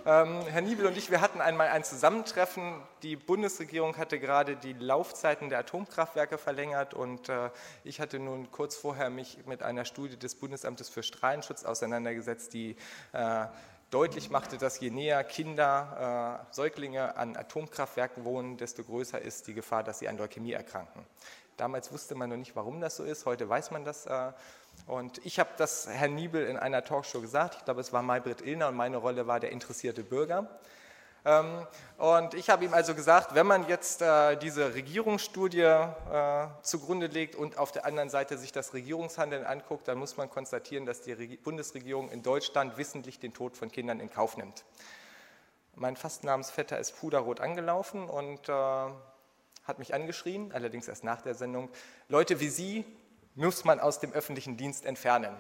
Ähm, Herr Niebel und ich, wir hatten einmal ein Zusammentreffen. Die Bundesregierung hatte gerade die Laufzeiten der Atomkraftwerke verlängert und äh, ich hatte nun kurz vorher mich mit einer Studie des Bundesamtes für Strahlenschutz auseinandergesetzt, die äh, deutlich machte, dass je näher Kinder, äh, Säuglinge an Atomkraftwerken wohnen, desto größer ist die Gefahr, dass sie an Leukämie erkranken. Damals wusste man noch nicht, warum das so ist. Heute weiß man das. Äh, und ich habe das Herrn Niebel in einer Talkshow gesagt. Ich glaube, es war Maybrit Illner und meine Rolle war der interessierte Bürger. Ähm, und ich habe ihm also gesagt, wenn man jetzt äh, diese Regierungsstudie äh, zugrunde legt und auf der anderen Seite sich das Regierungshandeln anguckt, dann muss man konstatieren, dass die Bundesregierung in Deutschland wissentlich den Tod von Kindern in Kauf nimmt. Mein Fastnamensvetter ist puderrot angelaufen und hat mich angeschrien, allerdings erst nach der Sendung. Leute wie Sie muss man aus dem öffentlichen Dienst entfernen.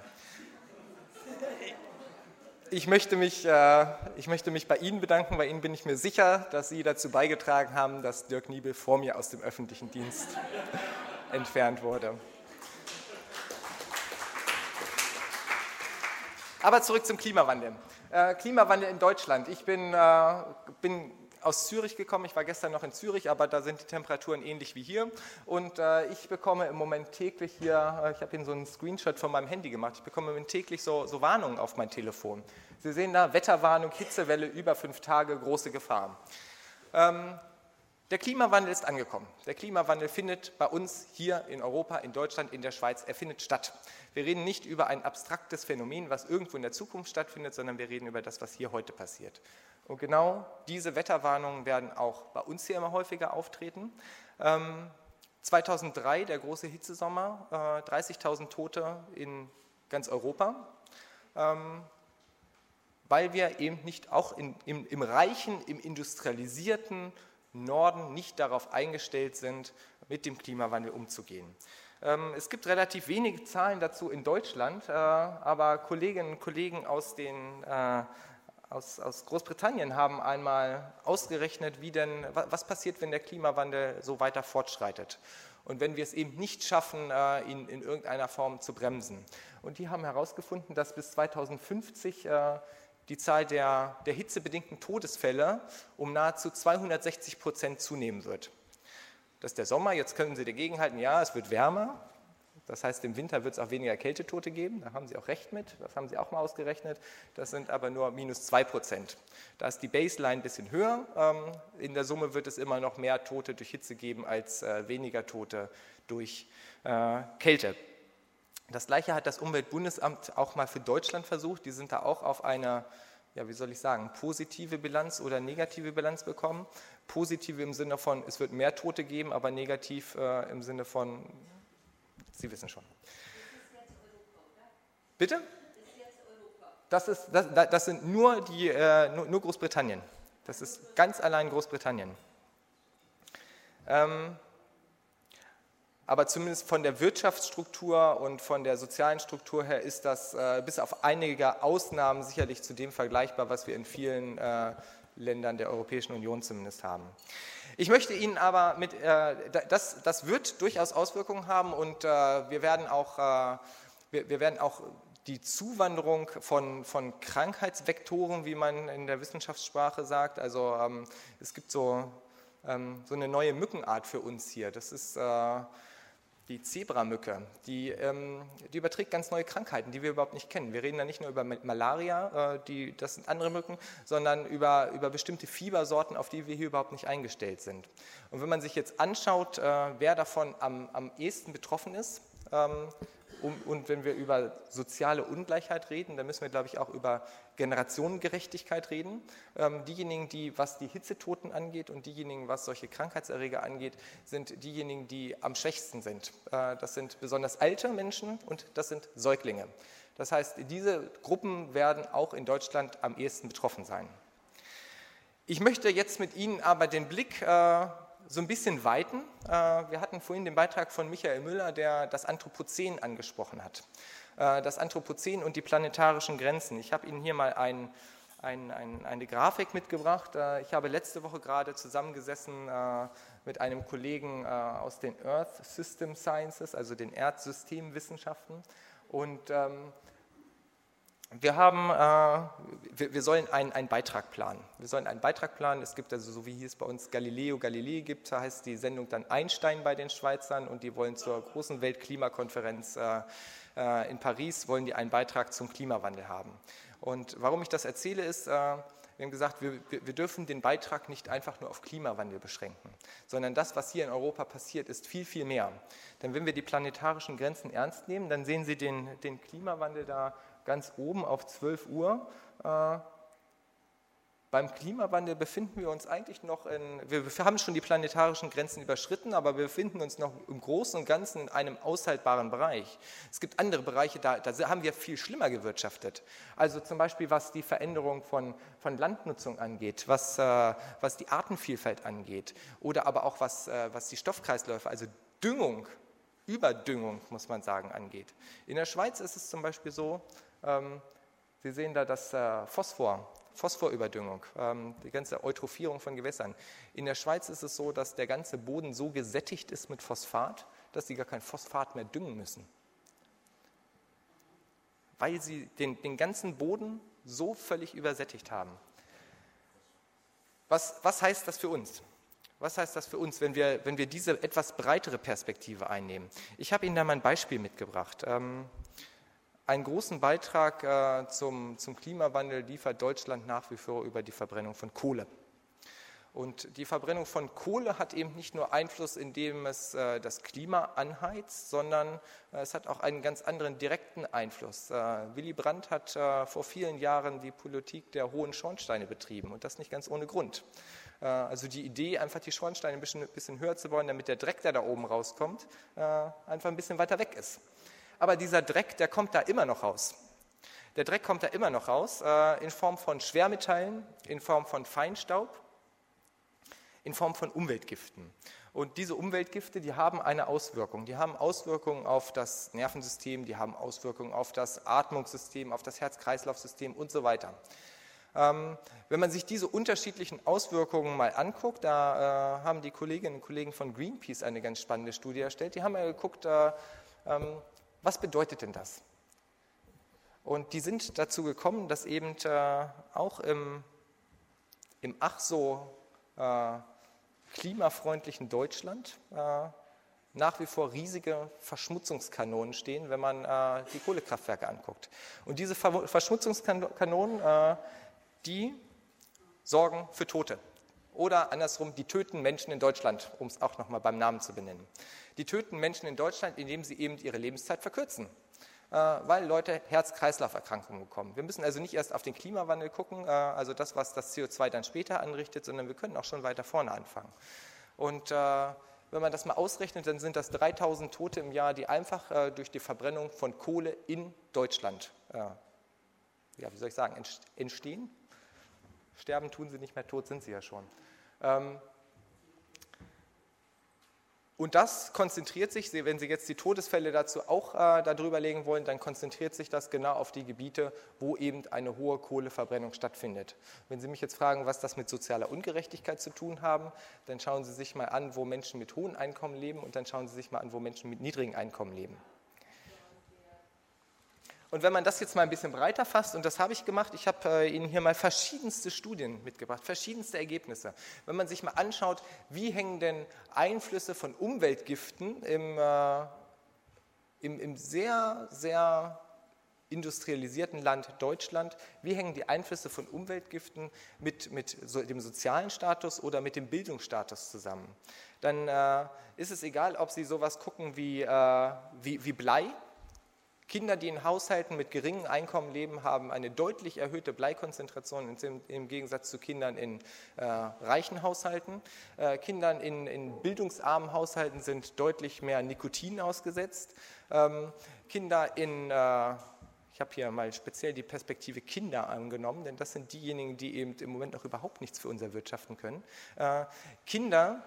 Ich möchte, mich, äh, ich möchte mich bei Ihnen bedanken. Bei Ihnen bin ich mir sicher, dass Sie dazu beigetragen haben, dass Dirk Niebel vor mir aus dem öffentlichen Dienst entfernt wurde. Aber zurück zum Klimawandel. Äh, Klimawandel in Deutschland. Ich bin, äh, bin aus Zürich gekommen. Ich war gestern noch in Zürich, aber da sind die Temperaturen ähnlich wie hier. Und äh, ich bekomme im Moment täglich hier, äh, ich habe Ihnen so einen Screenshot von meinem Handy gemacht, ich bekomme im Moment täglich so, so Warnungen auf mein Telefon. Sie sehen da Wetterwarnung, Hitzewelle über fünf Tage, große Gefahr. Ähm, der Klimawandel ist angekommen. Der Klimawandel findet bei uns hier in Europa, in Deutschland, in der Schweiz, er findet statt. Wir reden nicht über ein abstraktes Phänomen, was irgendwo in der Zukunft stattfindet, sondern wir reden über das, was hier heute passiert. Und genau diese Wetterwarnungen werden auch bei uns hier immer häufiger auftreten. 2003, ähm, der große Hitzesommer, 30.000 äh, Tote in ganz Europa, ähm, weil wir eben nicht auch in, im, im reichen, im industrialisierten Norden nicht darauf eingestellt sind, mit dem Klimawandel umzugehen. Ähm, es gibt relativ wenige Zahlen dazu in Deutschland, äh, aber Kolleginnen und Kollegen aus den äh, aus, aus Großbritannien haben einmal ausgerechnet, wie denn, was passiert, wenn der Klimawandel so weiter fortschreitet. und wenn wir es eben nicht schaffen, äh, ihn in irgendeiner Form zu bremsen. Und die haben herausgefunden, dass bis 2050 äh, die Zahl der, der hitzebedingten Todesfälle um nahezu 260 Prozent zunehmen wird. Das ist der Sommer, jetzt können Sie dagegenhalten, ja, es wird wärmer, das heißt, im Winter wird es auch weniger Kältetote geben, da haben Sie auch recht mit, das haben Sie auch mal ausgerechnet. Das sind aber nur minus 2 Prozent. Da ist die Baseline ein bisschen höher. Ähm, in der Summe wird es immer noch mehr Tote durch Hitze geben als äh, weniger Tote durch äh, Kälte. Das gleiche hat das Umweltbundesamt auch mal für Deutschland versucht. Die sind da auch auf eine, ja, wie soll ich sagen, positive Bilanz oder negative Bilanz bekommen. Positive im Sinne von, es wird mehr Tote geben, aber negativ äh, im Sinne von, Sie wissen schon. Bitte? Das, ist, das, das sind nur, die, äh, nur, Großbritannien. Das ist ganz allein Großbritannien. Ähm, aber zumindest von der Wirtschaftsstruktur und von der sozialen Struktur her ist das äh, bis auf einige Ausnahmen sicherlich zu dem vergleichbar, was wir in vielen äh, Ländern der Europäischen Union zumindest haben. Ich möchte Ihnen aber mit, äh, das, das wird durchaus Auswirkungen haben und äh, wir werden auch, äh, wir, wir, werden auch die Zuwanderung von, von Krankheitsvektoren, wie man in der Wissenschaftssprache sagt, also ähm, es gibt so, ähm, so eine neue Mückenart für uns hier. Das ist äh, die Zebramücke, die, ähm, die, überträgt ganz neue Krankheiten, die wir überhaupt nicht kennen. Wir reden da nicht nur über Malaria, äh, die, das sind andere Mücken, sondern über, über bestimmte Fiebersorten, auf die wir hier überhaupt nicht eingestellt sind. Und wenn man sich jetzt anschaut, äh, wer davon am, am ehesten betroffen ist, ähm, um, und wenn wir über soziale Ungleichheit reden, dann müssen wir, glaube ich, auch über Generationengerechtigkeit reden. Ähm, diejenigen, die, was die Hitzetoten angeht und diejenigen, was solche Krankheitserreger angeht, sind diejenigen, die am schwächsten sind. Äh, das sind besonders alte Menschen und das sind Säuglinge. Das heißt, diese Gruppen werden auch in Deutschland am ehesten betroffen sein. Ich möchte jetzt mit Ihnen aber den Blick äh, so ein bisschen weiten. Äh, wir hatten vorhin den Beitrag von Michael Müller, der das Anthropozän angesprochen hat. Äh, das Anthropozän und die planetarischen Grenzen. Ich habe Ihnen hier mal ein, ein, ein, eine Grafik mitgebracht. Äh, ich habe letzte Woche gerade zusammengesessen mit einem Kollegen aus den Earth System Sciences, also den Erdsystemwissenschaften. Und ähm, wir, haben, äh, wir, wir, sollen einen, einen, Beitrag planen. Wir sollen einen Beitrag planen. Es gibt also, so wie hier es bei uns Galileo Galilei gibt, da heißt die Sendung dann Einstein bei den Schweizern und die wollen zur großen Weltklimakonferenz äh, äh, in Paris, wollen die einen Beitrag zum Klimawandel haben. Und warum ich das erzähle, ist, äh, wir haben gesagt, wir, wir, dürfen den Beitrag nicht einfach nur auf Klimawandel beschränken, sondern das, was hier in Europa passiert, ist viel, viel mehr. Denn wenn wir die planetarischen Grenzen ernst nehmen, dann sehen Sie den, den Klimawandel da ganz oben auf 12 Uhr. Äh, beim Klimawandel befinden wir uns eigentlich noch in, wir haben schon die planetarischen Grenzen überschritten, aber wir befinden uns noch im Großen und Ganzen in einem aushaltbaren Bereich. Es gibt andere Bereiche, da, da haben wir viel schlimmer gewirtschaftet. Also zum Beispiel was die Veränderung von, von Landnutzung angeht, was, äh, was die Artenvielfalt angeht oder aber auch was, äh, was die Stoffkreisläufe, also Düngung, Überdüngung, muss man sagen, angeht. In der Schweiz ist es zum Beispiel so, Sie sehen da das äh, Phosphor, Phosphorüberdüngung, ähm, die ganze Eutrophierung von Gewässern. In der Schweiz ist es so, dass der ganze Boden so gesättigt ist mit Phosphat, dass sie gar kein Phosphat mehr düngen müssen. Weil sie den, den ganzen Boden so völlig übersättigt haben. Was, was heißt das für uns? Was heißt das für uns, wenn wir, wenn wir diese etwas breitere Perspektive einnehmen? Ich habe Ihnen da mal ein Beispiel mitgebracht. Ähm, einen großen Beitrag äh, zum, zum Klimawandel liefert Deutschland nach wie vor über die Verbrennung von Kohle. Und die Verbrennung von Kohle hat eben nicht nur Einfluss, indem es äh, das Klima anheizt, sondern äh, es hat auch einen ganz anderen direkten Einfluss. Äh, Willy Brandt hat äh, vor vielen Jahren die Politik der hohen Schornsteine betrieben und das nicht ganz ohne Grund. Äh, also die Idee, einfach die Schornsteine ein bisschen, bisschen, höher zu bauen, damit der Dreck, der da oben rauskommt, einfach ein bisschen weiter weg ist aber dieser Dreck, der kommt da immer noch raus. Der Dreck kommt da immer noch raus äh, in Form von Schwermetallen, in Form von Feinstaub, in Form von Umweltgiften. Und diese Umweltgifte, die haben eine Auswirkung. Die haben Auswirkungen auf das Nervensystem, die haben Auswirkungen auf das Atmungssystem, auf das Herz-Kreislauf-System und so weiter. Ähm, wenn man sich diese unterschiedlichen Auswirkungen mal anguckt, da äh, haben die Kolleginnen und Kollegen von Greenpeace eine ganz spannende Studie erstellt. Die haben ja geguckt, äh, ähm, was bedeutet denn das? Und die sind dazu gekommen, dass eben äh, auch im, im ach so äh, klimafreundlichen Deutschland äh, nach wie vor riesige Verschmutzungskanonen stehen, wenn man äh, die Kohlekraftwerke anguckt. Und diese Ver Verschmutzungskanonen, äh, die sorgen für Tote. Oder andersrum, die töten Menschen in Deutschland, um es auch nochmal beim Namen zu benennen. Die töten Menschen in Deutschland, indem sie eben ihre Lebenszeit verkürzen äh, weil Leute Herz-Kreislauf-Erkrankungen bekommen. Wir müssen also nicht erst auf den Klimawandel gucken, äh, also das, was das CO2 dann später anrichtet, sondern wir können auch schon weiter vorne anfangen. Und äh, wenn man das mal ausrechnet, dann sind das 3000 Tote im Jahr, die einfach äh, durch die Verbrennung von Kohle in Deutschland, äh, ja, wie soll ich sagen, entstehen. Sterben tun sie nicht mehr, tot sind sie ja schon. Ähm, und das konzentriert sich, wenn Sie jetzt die Todesfälle dazu auch äh, darüber legen wollen, dann konzentriert sich das genau auf die Gebiete, wo eben eine hohe Kohleverbrennung stattfindet. Wenn Sie mich jetzt fragen, was das mit sozialer Ungerechtigkeit zu tun haben, dann schauen Sie sich mal an, wo Menschen mit hohen Einkommen leben und dann schauen Sie sich mal an, wo Menschen mit niedrigen Einkommen leben. Und wenn man das jetzt mal ein bisschen breiter fasst, und das habe ich gemacht, ich habe äh, Ihnen hier mal verschiedenste Studien mitgebracht, verschiedenste Ergebnisse. Wenn man sich mal anschaut, wie hängen denn Einflüsse von Umweltgiften im, äh, im, im sehr, sehr industrialisierten Land Deutschland, wie hängen die Einflüsse von Umweltgiften mit, mit so dem sozialen Status oder mit dem Bildungsstatus zusammen. Dann äh, ist es egal, ob Sie sowas gucken wie, äh, wie, wie Blei, Kinder, die in Haushalten mit geringem Einkommen leben, haben eine deutlich erhöhte Bleikonzentration im Gegensatz zu Kindern in äh, reichen Haushalten. Äh, Kindern in, in, bildungsarmen Haushalten sind deutlich mehr Nikotin ausgesetzt. Ähm, Kinder in, äh, ich habe hier mal speziell die Perspektive Kinder angenommen, denn das sind diejenigen, die eben im Moment noch überhaupt nichts für unser Wirtschaften können. Äh, Kinder,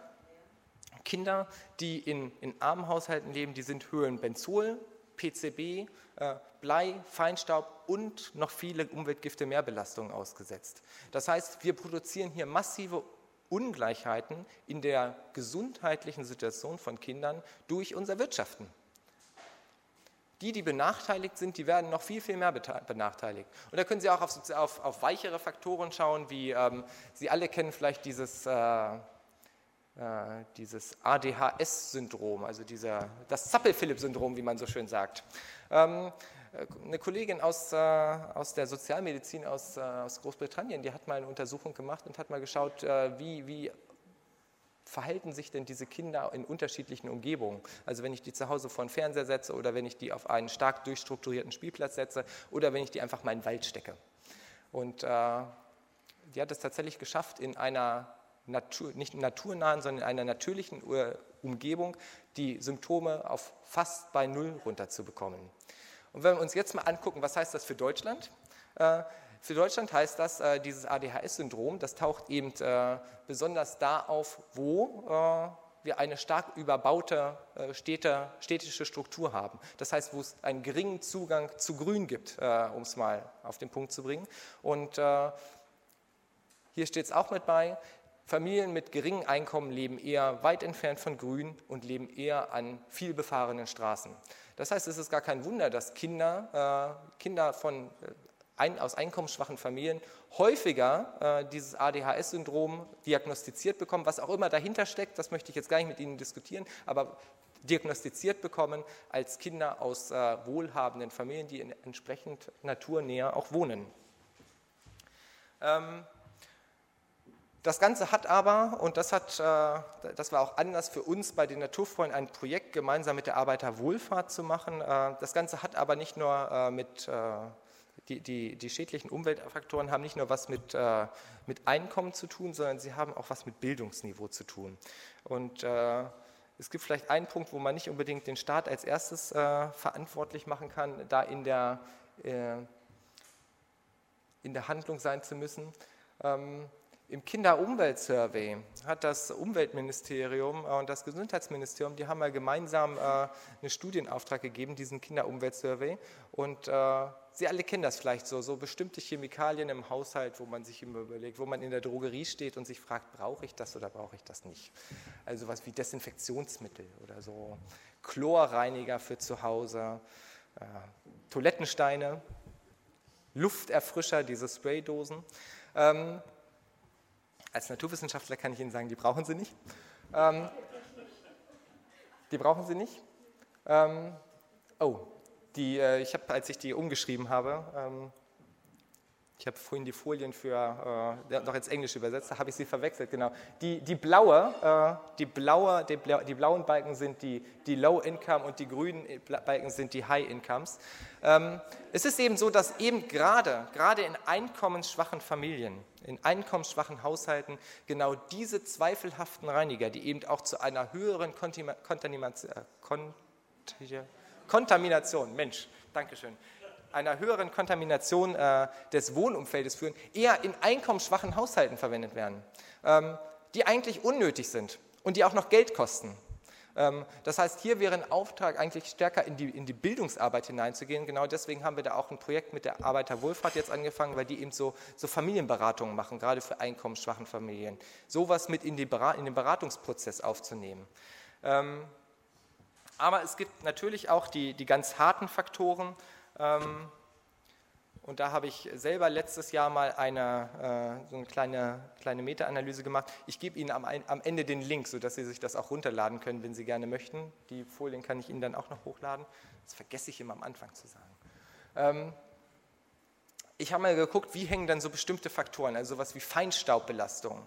Kinder, die in, in armen Haushalten leben, die sind höheren Benzol, PCB, äh, Blei, Feinstaub und noch viele Umweltgifte Mehrbelastungen ausgesetzt. Das heißt, wir produzieren hier massive Ungleichheiten in der gesundheitlichen Situation von Kindern durch unser Wirtschaften. Die, die benachteiligt sind, die werden noch viel, viel mehr benachteiligt. Und da können Sie auch auf, auf, auf weichere Faktoren schauen, wie ähm, Sie alle kennen vielleicht dieses äh, äh, dieses ADHS-Syndrom, also dieser, das Zappel-Philipp-Syndrom, wie man so schön sagt. Ähm, äh, eine Kollegin aus, äh, aus der Sozialmedizin aus, aus Großbritannien, die hat mal eine Untersuchung gemacht und hat mal geschaut, wie, wie verhalten sich denn diese Kinder in unterschiedlichen Umgebungen? Also wenn ich die zu Hause vor den Fernseher setze oder wenn ich die auf einen stark durchstrukturierten Spielplatz setze oder wenn ich die einfach mal in den Wald stecke. Und äh, die hat es tatsächlich geschafft, in einer Natur, nicht naturnahen, sondern in einer natürlichen Umgebung die Symptome auf fast bei Null runterzubekommen. Und wenn wir uns jetzt mal angucken, was heißt das für Deutschland? Äh, für Deutschland heißt das, äh, dieses ADHS-Syndrom, das taucht eben äh, besonders da auf, wo wir eine stark überbaute Städte, städtische Struktur haben. Das heißt, wo es einen geringen Zugang zu Grün gibt, um es mal auf den Punkt zu bringen. Und hier steht es auch mit bei, Familien mit geringem Einkommen leben eher weit entfernt von Grün und leben eher an vielbefahrenen Straßen. Das heißt, es ist gar kein Wunder, dass Kinder, äh, Kinder von, äh, ein, aus einkommensschwachen Familien häufiger äh, dieses ADHS-Syndrom diagnostiziert bekommen, was auch immer dahinter steckt, das möchte ich jetzt gar nicht mit Ihnen diskutieren, aber diagnostiziert bekommen als Kinder aus äh, wohlhabenden Familien, die entsprechend naturnäher auch wohnen. Ähm, das Ganze hat aber, und das, hat, äh, das war auch anders für uns bei den Naturfreunden, ein Projekt gemeinsam mit der Arbeiterwohlfahrt zu machen. Äh, das Ganze hat aber nicht nur äh, mit, die, die, die schädlichen Umweltfaktoren haben nicht nur was mit, mit Einkommen zu tun, sondern sie haben auch was mit Bildungsniveau zu tun. Und es gibt vielleicht einen Punkt, wo man nicht unbedingt den Staat als erstes verantwortlich machen kann, da in der, in der Handlung sein zu müssen. Ähm, Im Kinderumweltsurvey hat das Umweltministerium und das Gesundheitsministerium, die haben ja gemeinsam einen Studienauftrag gegeben, diesen Kinderumweltsurvey. Und Sie alle kennen das vielleicht so, so bestimmte Chemikalien im Haushalt, wo man sich immer überlegt, wo man in der Drogerie steht und sich fragt, brauche ich das oder brauche ich das nicht? Also was wie Desinfektionsmittel oder so, Chlorreiniger für zu Hause, äh, Toilettensteine, Lufterfrischer, diese Spraydosen. Als Naturwissenschaftler kann ich Ihnen sagen, die brauchen Sie nicht. Ähm, die brauchen Sie nicht. Ähm, oh, die, äh, ich habe, als ich die umgeschrieben habe, ähm, ich habe vorhin die Folien für äh, noch ins Englische übersetzt, da habe ich sie verwechselt, genau. Die, die, blaue, äh, die, blaue, die, blau, die, blauen Balken sind die, die Low Income und die grünen Balken sind die High Incomes. Ähm, es ist eben so, dass eben gerade, gerade in einkommensschwachen Familien, in einkommensschwachen Haushalten genau diese zweifelhaften Reiniger, die eben auch zu einer höheren Kontamination, äh, Kontamination, Mensch, Dankeschön, einer höheren Kontamination äh, des Wohnumfeldes führen, eher in einkommensschwachen Haushalten verwendet werden, ähm, die eigentlich unnötig sind und die auch noch Geld kosten. Ähm, das heißt, hier wäre ein Auftrag eigentlich stärker in die, in die Bildungsarbeit hineinzugehen. Genau deswegen haben wir da auch ein Projekt mit der Arbeiterwohlfahrt jetzt angefangen, weil die eben so, so Familienberatungen machen, gerade für einkommensschwachen Familien. Sowas mit in, die, in den Beratungsprozess aufzunehmen. Ähm, aber es gibt natürlich auch die, die ganz harten Faktoren. Ähm, und da habe ich selber letztes Jahr mal eine, äh, so eine kleine, kleine Meta-Analyse gemacht. Ich gebe Ihnen am, am, Ende den Link, sodass Sie sich das auch runterladen können, wenn Sie gerne möchten. Die Folien kann ich Ihnen dann auch noch hochladen. Das vergesse ich immer am Anfang zu sagen. Ähm, ich habe mal geguckt, wie hängen dann so bestimmte Faktoren, also sowas wie Feinstaubbelastung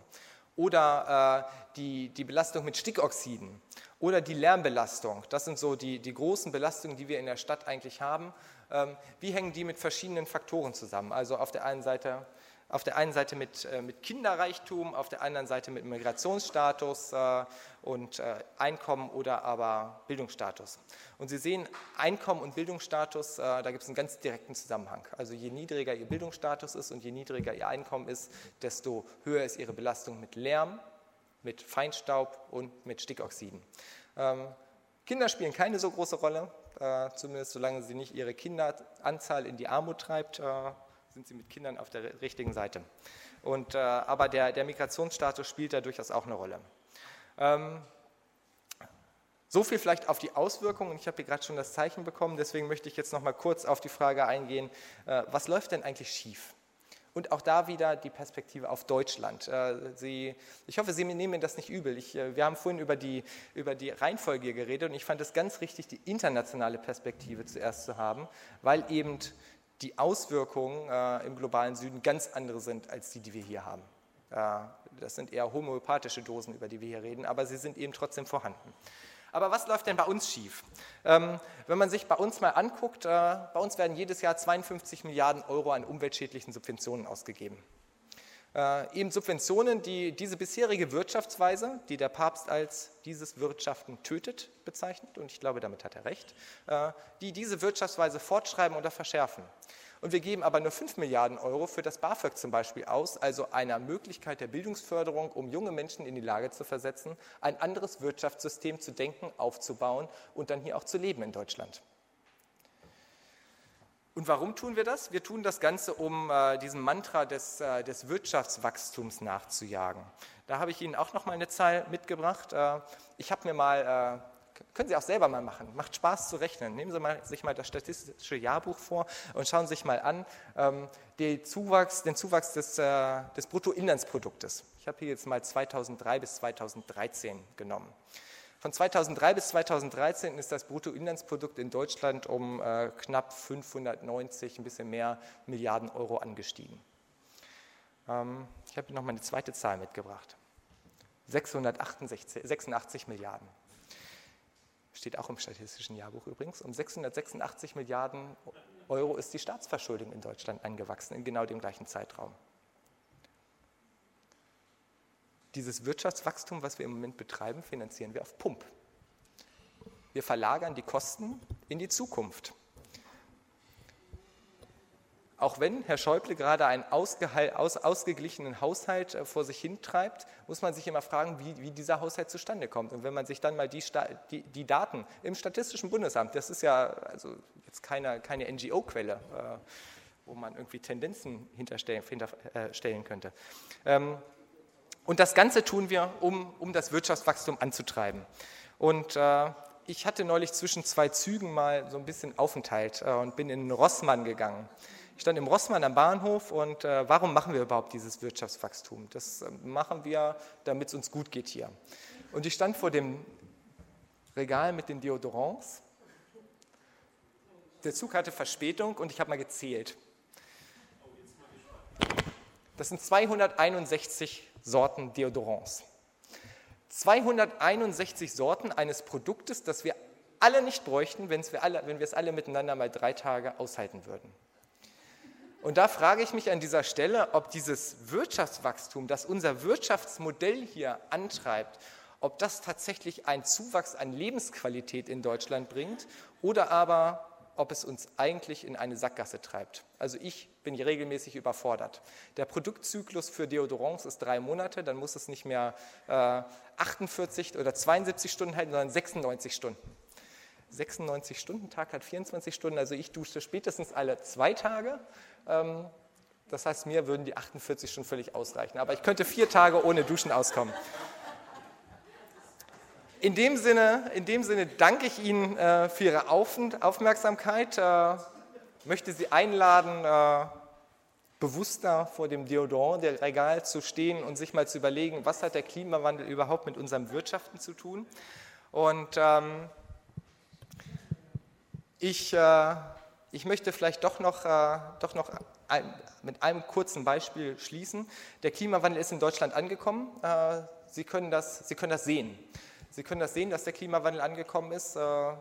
oder äh, die, die Belastung mit Stickoxiden oder die Lärmbelastung. Das sind so die, die großen Belastungen, die wir in der Stadt eigentlich haben. Ähm, wie hängen die mit verschiedenen Faktoren zusammen? Also auf der einen Seite, auf der einen Seite mit, äh, mit Kinderreichtum, auf der anderen Seite mit Migrationsstatus äh, und äh, Einkommen oder aber Bildungsstatus. Und Sie sehen, Einkommen und Bildungsstatus, da gibt es einen ganz direkten Zusammenhang. Also je niedriger Ihr Bildungsstatus ist und je niedriger Ihr Einkommen ist, desto höher ist Ihre Belastung mit Lärm, mit Feinstaub und mit Stickoxiden. Ähm, Kinder spielen keine so große Rolle, zumindest solange sie nicht ihre Kinderanzahl in die Armut treibt, äh, sind sie mit Kindern auf der richtigen Seite. Und, äh, aber der, der, Migrationsstatus spielt da durchaus auch eine Rolle. Ähm, so viel vielleicht auf die Auswirkungen. Ich habe hier gerade schon das Zeichen bekommen, deswegen möchte ich jetzt noch mal kurz auf die Frage eingehen, äh, was läuft denn eigentlich schief? Und auch da wieder die Perspektive auf Deutschland. Äh, Sie, ich hoffe, Sie nehmen mir das nicht übel. Ich, äh, wir haben vorhin über die, über die Reihenfolge geredet und ich fand es ganz richtig, die internationale Perspektive zuerst zu haben, weil eben die Auswirkungen äh, im globalen Süden ganz andere sind als die, die wir hier haben. das sind eher homöopathische Dosen, über die wir hier reden, aber sie sind eben trotzdem vorhanden. Aber was läuft denn bei uns schief? Ähm, wenn man sich bei uns mal anguckt, äh, bei uns werden jedes Jahr 52 Milliarden Euro an umweltschädlichen Subventionen ausgegeben. Äh, eben Subventionen, die diese bisherige Wirtschaftsweise, die der Papst als dieses Wirtschaften tötet, bezeichnet, und ich glaube, damit hat er recht, äh, die diese Wirtschaftsweise fortschreiben oder verschärfen. Und wir geben aber nur 5 Milliarden Euro für das BAföG zum Beispiel aus, also einer Möglichkeit der Bildungsförderung, um junge Menschen in die Lage zu versetzen, ein anderes Wirtschaftssystem zu denken, aufzubauen und dann hier auch zu leben in Deutschland. Und warum tun wir das? Wir tun das Ganze, um äh, diesem Mantra des, äh, des, Wirtschaftswachstums nachzujagen. Da habe ich Ihnen auch noch mal eine Zahl mitgebracht. Äh, ich habe mir mal äh, können Sie auch selber mal machen. Macht Spaß zu rechnen. Nehmen Sie mal, sich mal das statistische Jahrbuch vor und schauen Sie sich mal an ähm, den Zuwachs, den Zuwachs des, äh, des Bruttoinlandsproduktes. Ich habe hier jetzt mal 2003 bis 2013 genommen. Von 2003 bis 2013 ist das Bruttoinlandsprodukt in Deutschland um äh, knapp 590, ein bisschen mehr Milliarden Euro angestiegen. Ähm, ich habe noch mal eine zweite Zahl mitgebracht. 686 86 Milliarden steht auch im Statistischen Jahrbuch übrigens, um 686 Milliarden Euro ist die Staatsverschuldung in Deutschland angewachsen, in genau dem gleichen Zeitraum. Dieses Wirtschaftswachstum, was wir im Moment betreiben, finanzieren wir auf Pump. Wir verlagern die Kosten in die Zukunft. Auch wenn Herr Schäuble gerade einen aus, ausgeglichenen Haushalt äh, vor sich hintreibt, muss man sich immer fragen, wie, wie, dieser Haushalt zustande kommt. Und wenn man sich dann mal die, die, die Daten im Statistischen Bundesamt, das ist ja also jetzt keine, keine NGO-Quelle, äh, wo man irgendwie Tendenzen hinterstellen, hinterstellen könnte. Ähm, und das Ganze tun wir, um, um das Wirtschaftswachstum anzutreiben. Und äh, ich hatte neulich zwischen zwei Zügen mal so ein bisschen Aufenthalt äh, und bin in Rossmann gegangen. Ich stand im Rossmann am Bahnhof und äh, warum machen wir überhaupt dieses Wirtschaftswachstum? Das äh, machen wir, damit es uns gut geht hier. Und ich stand vor dem Regal mit den Deodorants. Der Zug hatte Verspätung und ich habe mal gezählt. Das sind 261 Sorten Deodorants. 261 Sorten eines Produktes, das wir alle nicht bräuchten, wenn wir es alle miteinander mal drei Tage aushalten würden. Und da frage ich mich an dieser Stelle, ob dieses Wirtschaftswachstum, das unser Wirtschaftsmodell hier antreibt, ob das tatsächlich einen Zuwachs an Lebensqualität in Deutschland bringt oder aber ob es uns eigentlich in eine Sackgasse treibt. Also ich bin regelmäßig überfordert. Der Produktzyklus für Deodorants ist drei Monate, dann muss es nicht mehr äh, 48 oder 72 Stunden halten, sondern 96 Stunden. 96 Stunden, Tag hat 24 Stunden, also ich dusche spätestens alle zwei Tage. Ähm, das heißt, mir würden die 48 Stunden völlig ausreichen. Aber ich könnte vier Tage ohne Duschen auskommen. In dem Sinne, in dem Sinne danke ich Ihnen äh, für Ihre Auf Aufmerksamkeit. Äh, möchte Sie einladen, äh, bewusster vor dem Deodorant der Regal zu stehen und sich mal zu überlegen, was hat der Klimawandel überhaupt mit unserem Wirtschaften zu tun. Und ähm, ich, äh, ich möchte vielleicht doch noch, äh, doch noch ein, mit einem kurzen Beispiel schließen. Der Klimawandel ist in Deutschland angekommen. Äh, Sie, können das, Sie können das sehen. Sie können das sehen, dass der Klimawandel angekommen ist. Äh,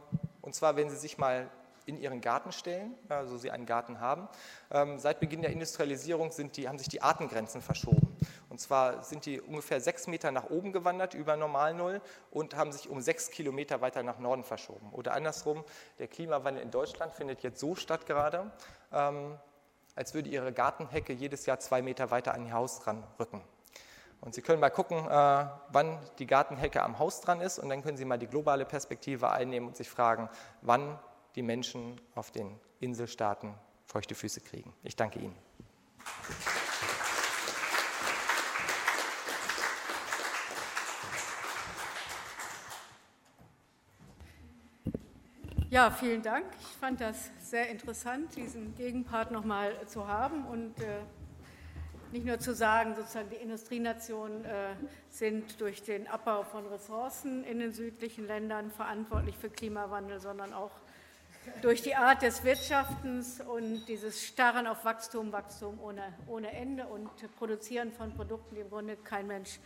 und zwar, wenn Sie sich mal in Ihren Garten stellen, also Sie einen Garten haben. Ähm, seit Beginn der Industrialisierung die, haben sich die Artengrenzen verschoben. Und zwar sind die ungefähr sechs Meter nach oben gewandert über Normalnull und haben sich um sechs Kilometer weiter nach Norden verschoben. Oder andersrum, der Klimawandel in Deutschland findet jetzt so statt gerade, ähm, als würde Ihre Gartenhecke jedes Jahr zwei Meter weiter an Ihr Haus ranrücken. Und Sie können mal gucken, äh, wann die Gartenhecke am Haus dran ist und dann können Sie mal die globale Perspektive einnehmen und sich fragen, wann die Menschen auf den Inselstaaten feuchte Füße kriegen. Ich danke Ihnen. Ja, vielen Dank. Ich fand das sehr interessant, diesen Gegenpart nochmal zu haben und äh, nicht nur zu sagen, sozusagen die Industrienationen äh, sind durch den Abbau von Ressourcen in den südlichen Ländern verantwortlich für Klimawandel, sondern auch durch die Art des Wirtschaftens und dieses Starren auf Wachstum, Wachstum ohne, ohne Ende und Produzieren von Produkten, die im Grunde kein Mensch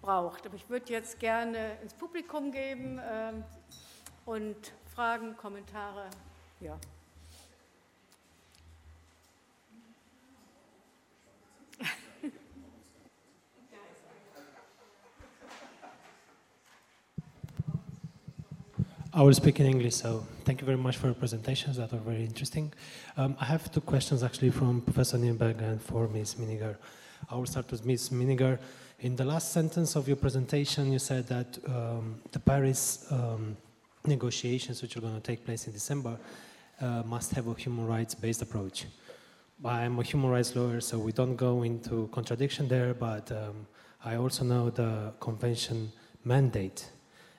braucht. Aber ich würde jetzt gerne ins Publikum geben äh, und Fragen, Kommentare. Ja. I will speak in English, so thank you very much for your presentations that were very interesting. Um, I have two questions actually from Professor Nienberg and for Ms. Miniger. I will start with Ms. Miniger. In the last sentence of your presentation, you said that um, the Paris um, negotiations, which are going to take place in December, uh, must have a human rights-based approach. I'm a human rights lawyer, so we don't go into contradiction there, but um, I also know the convention mandate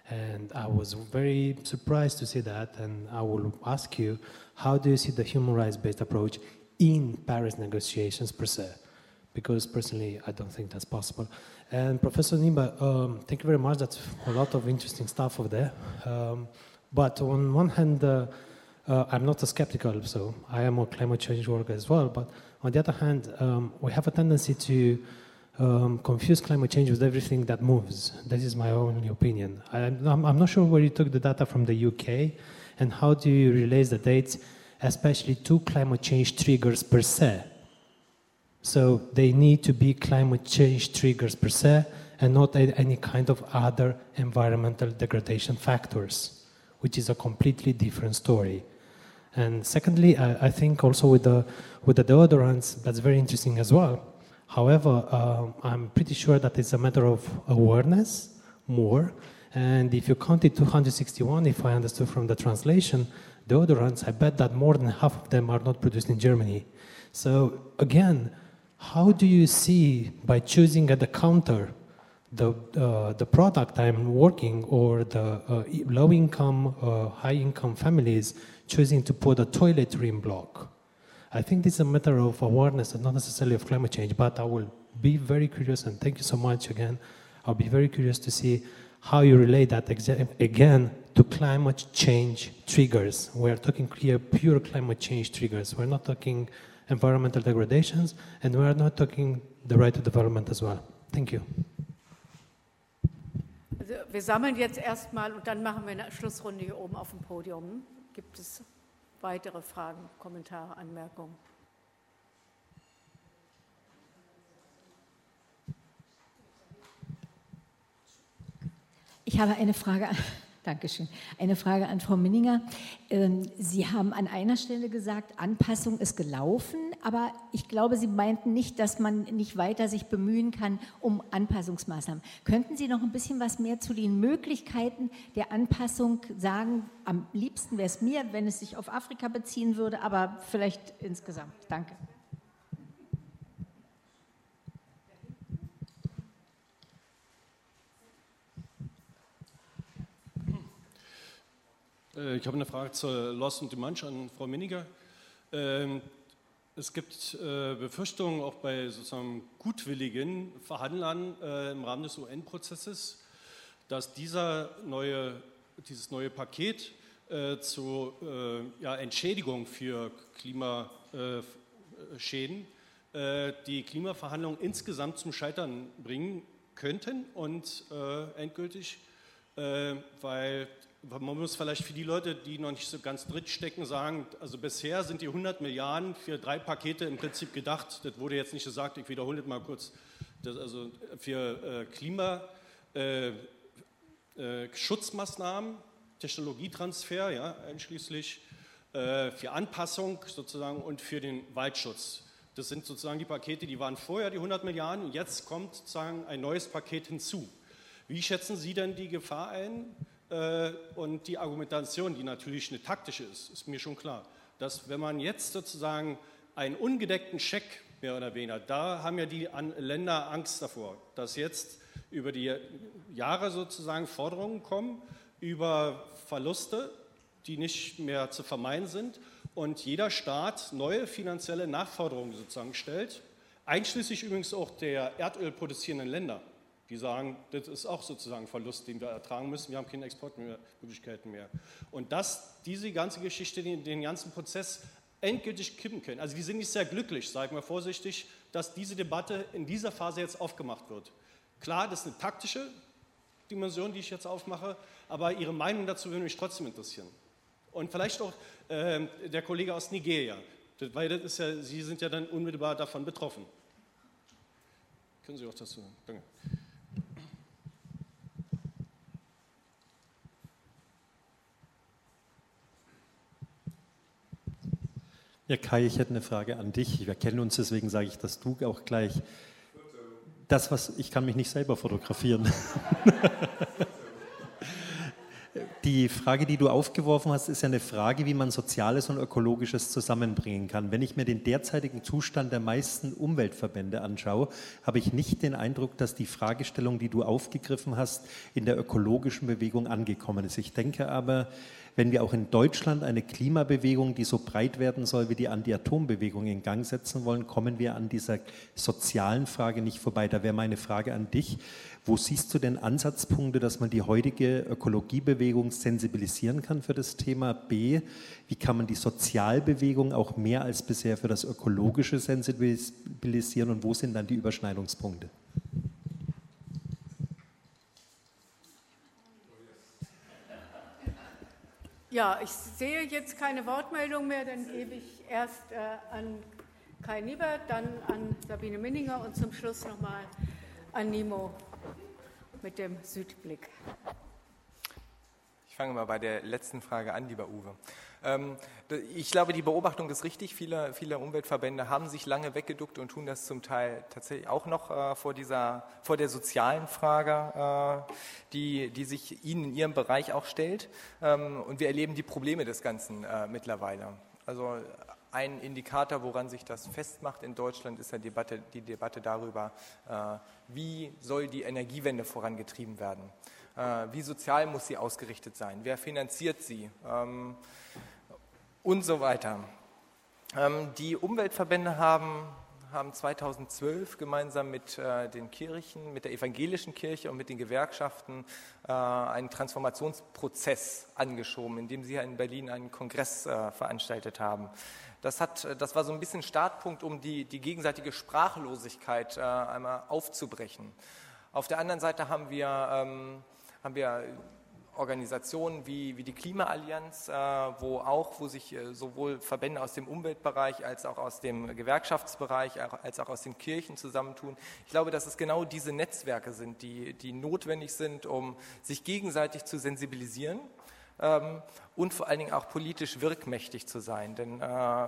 and I was very surprised to see that. And I will ask you, how do you see the human rights based approach in Paris negotiations per se? Because personally, I don't think that's possible. And Professor Nimba, um, thank you very much. That's a lot of interesting stuff over there. Um, but on one hand, uh, uh, I'm not a skeptical, so I am a climate change worker as well. But on the other hand, um, we have a tendency to um, confuse climate change with everything that moves. That is my only opinion. I'm, I'm, not sure where you took the data from the UK and how do you relate the dates, especially to climate change triggers per se. So they need to be climate change triggers per se and not any kind of other environmental degradation factors, which is a completely different story. And secondly, I, I think also with the, with the deodorants, that's very interesting as well. However, uh, I'm pretty sure that it's a matter of awareness more. And if you counted 261, if I understood from the translation, deodorants, I bet that more than half of them are not produced in Germany. So again, how do you see by choosing at the counter the, uh, the product I'm working or the uh, low income, uh, high income families choosing to put a toiletry block? I think this is a matter of awareness and not necessarily of climate change, but I will be very curious and thank you so much again. I'll be very curious to see how you relate that again to climate change triggers. We're talking here pure climate change triggers. We're not talking environmental degradations and we're not talking the right to development as well. Thank you. Wir sammeln jetzt erstmal und dann machen wir eine Schlussrunde hier oben auf dem Podium. Gibt es weitere Fragen, Kommentare, Anmerkungen? Ich habe eine Frage. Dankeschön. Eine Frage an Frau Minninger. Ähm, Sie haben an einer Stelle gesagt, Anpassung ist gelaufen, aber ich glaube, Sie meinten nicht, dass man nicht weiter sich bemühen kann um Anpassungsmaßnahmen. Könnten Sie noch ein bisschen was mehr zu den Möglichkeiten der Anpassung sagen? Am liebsten wäre es mir, wenn es sich auf Afrika beziehen würde, aber vielleicht insgesamt. Danke. Äh, ich habe eine Frage zur Loss und Demand an Frau Miniger. Es gibt äh, Befürchtungen auch bei sozusagen gutwilligen Verhandlern äh, im Rahmen des UN-Prozesses, dass dieser neue, dieses neue Paket zur ja, Entschädigung für Klimaschäden die Klimaverhandlungen insgesamt zum Scheitern bringen könnten und endgültig, weil man muss vielleicht für die Leute, die noch nicht so ganz dritt stecken, sagen, also bisher sind die 100 Milliarden für drei Pakete im Prinzip gedacht. Das wurde jetzt nicht gesagt, ich wiederhole das mal kurz. Das also für äh, Klimaschutzmaßnahmen, äh, äh, Technologietransfer, ja, einschließlich äh, für Anpassung sozusagen und für den Waldschutz. Das sind sozusagen die Pakete, die waren vorher die 100 Milliarden und jetzt kommt sozusagen ein neues Paket hinzu. Wie schätzen Sie denn die Gefahr ein? Äh, und die Argumentation, die natürlich eine taktische ist, ist mir schon klar, dass wenn man jetzt sozusagen einen ungedeckten Scheck mehr oder weniger, da haben ja die Länder Angst davor, dass jetzt über die Jahre sozusagen Forderungen kommen über Verluste, die nicht mehr zu vermeiden sind und jeder Staat neue finanzielle Nachforderungen sozusagen stellt, einschließlich übrigens auch der Erdöl produzierenden Länder. Die sagen, das ist auch sozusagen ein Verlust, den wir ertragen müssen. Wir haben keine Exportmöglichkeiten mehr. Und dass diese ganze Geschichte den, den ganzen Prozess endgültig kippen können. Also die sind nicht sehr glücklich, sagen wir vorsichtig, dass diese Debatte in dieser Phase jetzt aufgemacht wird. Klar, das ist eine taktische Dimension, die ich jetzt aufmache, aber Ihre Meinung dazu würde mich trotzdem interessieren. Und vielleicht auch äh, der Kollege aus Nigeria, weil das ist ja, Sie sind ja dann unmittelbar davon betroffen. Können Sie auch dazu sagen? Danke. Ja, Kai, ich hätte eine Frage an dich. Wir kennen uns, deswegen sage ich das du auch gleich. Das, was ich kann mich nicht selber fotografieren. Die Frage, die du aufgeworfen hast, ist ja eine Frage, wie man Soziales und Ökologisches zusammenbringen kann. Wenn ich mir den derzeitigen Zustand der meisten Umweltverbände anschaue, habe ich nicht den Eindruck, dass die Fragestellung, die du aufgegriffen hast, in der ökologischen Bewegung angekommen ist. Ich denke aber, wenn wir auch in Deutschland eine Klimabewegung, die so breit werden soll wie die Anti-Atom-Bewegung in Gang setzen wollen, kommen wir an dieser sozialen Frage nicht vorbei. Da wäre meine Frage an dich. Wo siehst du denn Ansatzpunkte, dass man die heutige Ökologiebewegung sensibilisieren kann für das Thema? B, wie kann man die Sozialbewegung auch mehr als bisher für das Ökologische sensibilisieren und wo sind dann die Überschneidungspunkte? Ja, ich sehe jetzt keine Wortmeldung mehr, dann gebe ich erst äh, an Kai Niebert, dann an Sabine Minninger und zum Schluss nochmal an Nimo mit dem Südblick. Ich fange mal bei der letzten Frage an, lieber Uwe. Ähm, ich glaube, die Beobachtung ist richtig. Viele, viele Umweltverbände haben sich lange weggeduckt und tun das zum Teil tatsächlich auch noch äh, vor, dieser, vor der sozialen Frage, äh, die, die sich ihnen in ihrem Bereich auch stellt. Ähm, und wir erleben die Probleme des Ganzen äh, mittlerweile. Also ein Indikator, woran sich das festmacht in Deutschland, ist die Debatte, die Debatte darüber, wie soll die Energiewende vorangetrieben werden. Wie sozial muss sie ausgerichtet sein? Wer finanziert sie? Und so weiter. Ähm, die Umweltverbände haben, haben 2012 gemeinsam mit äh, den Kirchen, mit der evangelischen Kirche und mit den Gewerkschaften äh, einen Transformationsprozess angeschoben, indem sie in Berlin einen Kongress veranstaltet haben. Das, hat, das war so ein bisschen Startpunkt, um die, die gegenseitige Sprachlosigkeit einmal aufzubrechen. Auf der anderen Seite haben wir ähm, haben wir Organisationen wie, wie die Klimaallianz, äh, wo auch, wo sich äh, sowohl Verbände aus dem Umweltbereich als auch aus dem Gewerkschaftsbereich als auch aus den Kirchen zusammentun. Ich glaube, dass es genau diese Netzwerke sind, die, die notwendig sind, um sich gegenseitig zu sensibilisieren ähm, und vor allen Dingen auch politisch wirkmächtig zu sein. Denn äh,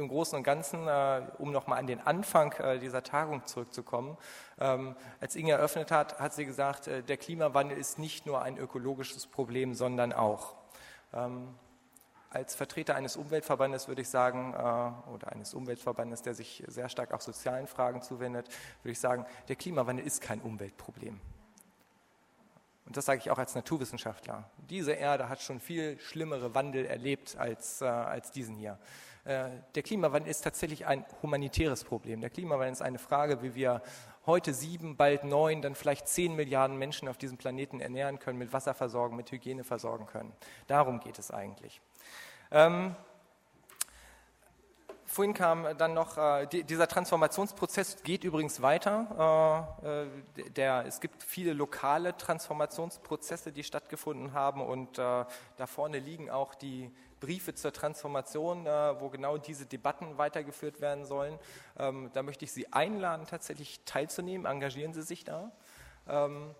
im Großen und Ganzen, äh, um nochmal an den Anfang äh, dieser Tagung zurückzukommen, ähm, als Inge eröffnet hat, hat sie gesagt, äh, der Klimawandel ist nicht nur ein ökologisches Problem, sondern auch. Ähm, als Vertreter eines Umweltverbandes würde ich sagen, oder eines Umweltverbandes, der sich sehr stark auch sozialen Fragen zuwendet, würde ich sagen, der Klimawandel ist kein Umweltproblem. Und das sage ich auch als Naturwissenschaftler. Diese Erde hat schon viel schlimmere Wandel erlebt als, als diesen hier. Äh, der Klimawandel ist tatsächlich ein humanitäres Problem. Der Klimawandel ist eine Frage, wie wir heute sieben, bald neun, dann vielleicht zehn Milliarden Menschen auf diesem Planeten ernähren können, mit Wasser versorgen, mit Hygiene versorgen können. Darum geht es eigentlich. Ähm, Vorhin kam dann noch, äh, die, dieser Transformationsprozess geht übrigens weiter. Äh, äh, der, es gibt viele lokale Transformationsprozesse, die stattgefunden haben und äh, da vorne liegen auch die Briefe zur Transformation, äh, wo genau diese Debatten weitergeführt werden sollen. Ähm, da möchte ich Sie einladen, tatsächlich teilzunehmen. Engagieren Sie sich da. Ähm,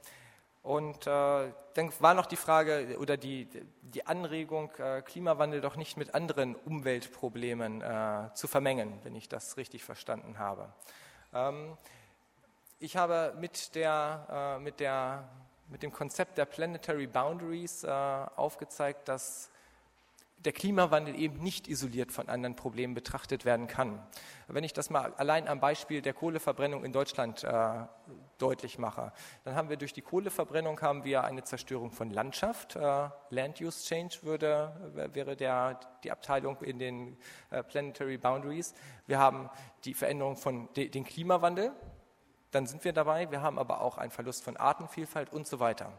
und äh, dann war noch die Frage oder die, die Anregung, äh, Klimawandel doch nicht mit anderen Umweltproblemen äh, zu vermengen, wenn ich das richtig verstanden habe. Ähm, ich habe mit, der, äh, mit, der, mit dem Konzept der Planetary Boundaries äh, aufgezeigt, dass der Klimawandel eben nicht isoliert von anderen Problemen betrachtet werden kann. Wenn ich das mal allein am Beispiel der Kohleverbrennung in Deutschland äh, deutlich mache, dann haben wir durch die Kohleverbrennung haben wir eine Zerstörung von Landschaft. Äh, Land Use Change würde, wäre der, die Abteilung in den äh, Planetary Boundaries. Wir haben die Veränderung von de, den Klimawandel, dann sind wir dabei. Wir haben aber auch einen Verlust von Artenvielfalt und so weiter.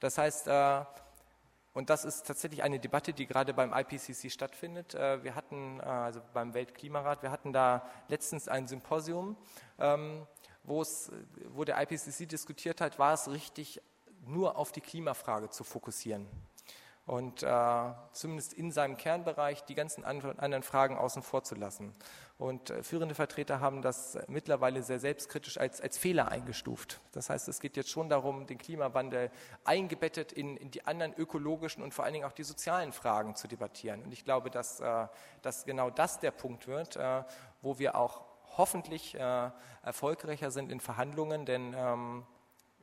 Das heißt, äh, und das ist tatsächlich eine Debatte, die gerade beim IPCC stattfindet. Wir hatten, also beim Weltklimarat, wir hatten da letztens ein Symposium, ähm, wo, der IPCC diskutiert hat, war es richtig, nur auf die Klimafrage zu fokussieren und äh, zumindest in seinem Kernbereich die ganzen anderen Fragen außen vor zu lassen. Und äh, führende Vertreter haben das mittlerweile sehr selbstkritisch als, als Fehler eingestuft. Das heißt, es geht jetzt schon darum, den Klimawandel eingebettet in, in die anderen ökologischen und vor allen Dingen auch die sozialen Fragen zu debattieren. Und ich glaube, dass, äh, dass genau das der Punkt wird, äh, wo wir auch hoffentlich äh, erfolgreicher sind in Verhandlungen, denn ähm,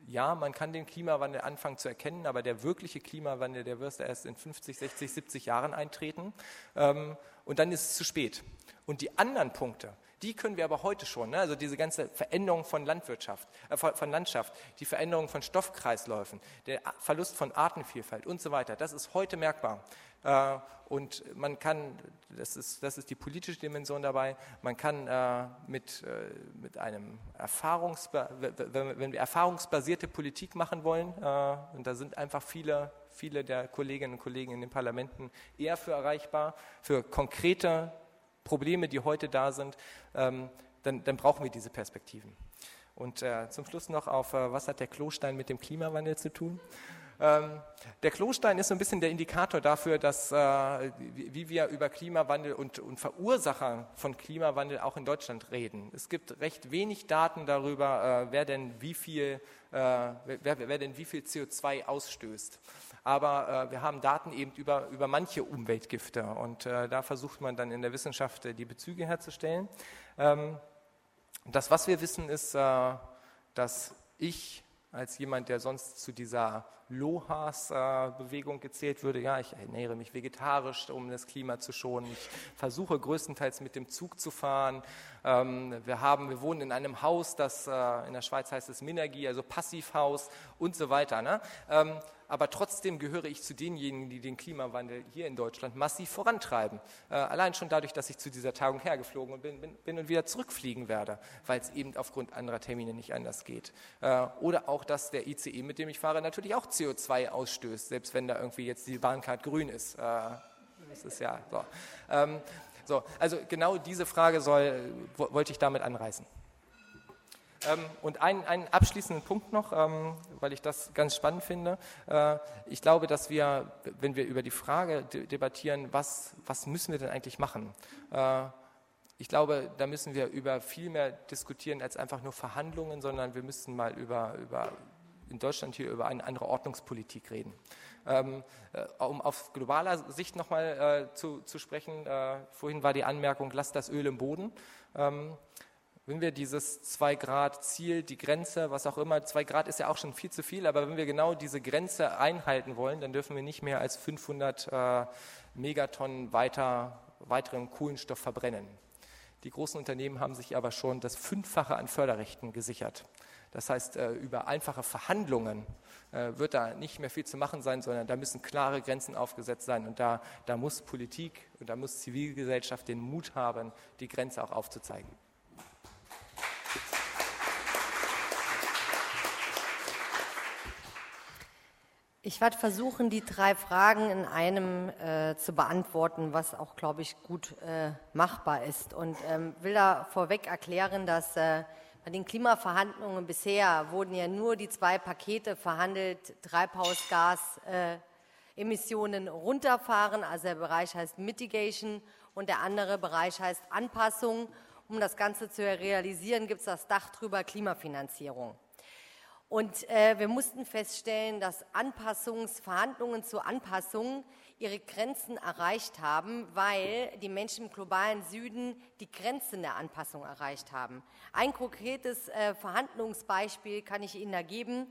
ja, man kann den Klimawandel anfangen zu erkennen, aber der wirkliche Klimawandel, der wird erst in 50, 60, 70 Jahren eintreten. Ähm, und dann ist es zu spät. Und die anderen Punkte, die können wir aber heute schon, ne? also diese ganze Veränderung von Landwirtschaft, äh, von Landschaft, die Veränderung von Stoffkreisläufen, der Verlust von Artenvielfalt und so weiter, das ist heute merkbar. Äh, und man kann, das ist, das ist die politische Dimension dabei, man kann äh, mit, äh, mit einem Erfahrungsba wenn wir erfahrungsbasierte Politik machen wollen, und da sind einfach viele, viele der Kolleginnen und Kollegen in den Parlamenten eher für erreichbar, für konkrete Probleme, die heute da sind, ähm, dann, dann brauchen wir diese Perspektiven. Und äh, zum Schluss noch auf, äh, was hat der Klostein mit dem Klimawandel zu tun? Ähm, der Klostein ist so ein bisschen der Indikator dafür, dass, äh, wie wir über Klimawandel und, und, Verursacher von Klimawandel auch in Deutschland reden. Es gibt recht wenig Daten darüber, äh, wer, denn wie viel, äh, wer, wer, denn wie viel CO2 ausstößt. aber wir haben Daten eben über, über manche Umweltgifte und da versucht man dann in der Wissenschaft die Bezüge herzustellen. Ähm, das, was wir wissen, ist, dass ich als jemand, der sonst zu dieser Lohas-Bewegung gezählt würde. Ja, ich ernähre mich vegetarisch, um das Klima zu schonen. Ich versuche größtenteils mit dem Zug zu fahren. Ähm, wir, haben, wir wohnen in einem Haus, das äh, in der Schweiz heißt es Minergie, also Passivhaus und so weiter. Ne? Ähm, aber trotzdem gehöre ich zu denjenigen, die den Klimawandel hier in Deutschland massiv vorantreiben. Äh, allein schon dadurch, dass ich zu dieser Tagung hergeflogen bin, bin, bin und wieder zurückfliegen werde, weil es eben aufgrund anderer Termine nicht anders geht. Äh, oder auch, dass der ICE, mit dem ich fahre, natürlich auch CO2 ausstößt, selbst wenn da irgendwie jetzt die Bahncard grün ist. Äh, das ist ja so. Ähm, so. Also genau diese Frage soll, wollte ich damit anreißen. Ähm, und einen, einen, abschließenden Punkt noch, ähm, weil ich das ganz spannend finde. Äh, ich glaube, dass wir, wenn wir über die Frage debattieren, was, was müssen wir denn eigentlich machen? Äh, ich glaube, da müssen wir über viel mehr diskutieren als einfach nur Verhandlungen, sondern wir müssen mal über, über in Deutschland hier über eine andere Ordnungspolitik reden. Ähm, äh, um auf globaler Sicht nochmal äh, zu, zu sprechen, äh, vorhin war die Anmerkung, lasst das Öl im Boden. Ähm, wenn wir dieses 2-Grad-Ziel, die Grenze, was auch immer, 2 Grad ist ja auch schon viel zu viel, aber wenn wir genau diese Grenze einhalten wollen, dann dürfen wir nicht mehr als 500 äh, Megatonnen weiter, weiteren Kohlenstoff verbrennen. Die großen Unternehmen haben sich aber schon das Fünffache an Förderrechten gesichert. Das heißt, äh, über einfache Verhandlungen äh, wird da nicht mehr viel zu machen sein, sondern da müssen klare Grenzen aufgesetzt sein. Und da, da muss Politik und da muss Zivilgesellschaft den Mut haben, die Grenze auch aufzuzeigen. Ich werde versuchen, die drei Fragen in einem äh, zu beantworten, was auch, glaube ich, gut äh, machbar ist. Und ähm, will da vorweg erklären, dass äh, bei den Klimaverhandlungen bisher wurden ja nur die zwei Pakete verhandelt, Treibhausgasemissionen runterfahren, also der Bereich heißt Mitigation und der andere Bereich heißt Anpassung. Um das Ganze zu realisieren, gibt es das Dach drüber Klimafinanzierung. Und äh, wir mussten feststellen, dass Anpassungsverhandlungen zur Anpassung ihre Grenzen erreicht haben, weil die Menschen im globalen Süden die Grenzen der Anpassung erreicht haben. Ein konkretes äh, Verhandlungsbeispiel kann ich Ihnen da geben,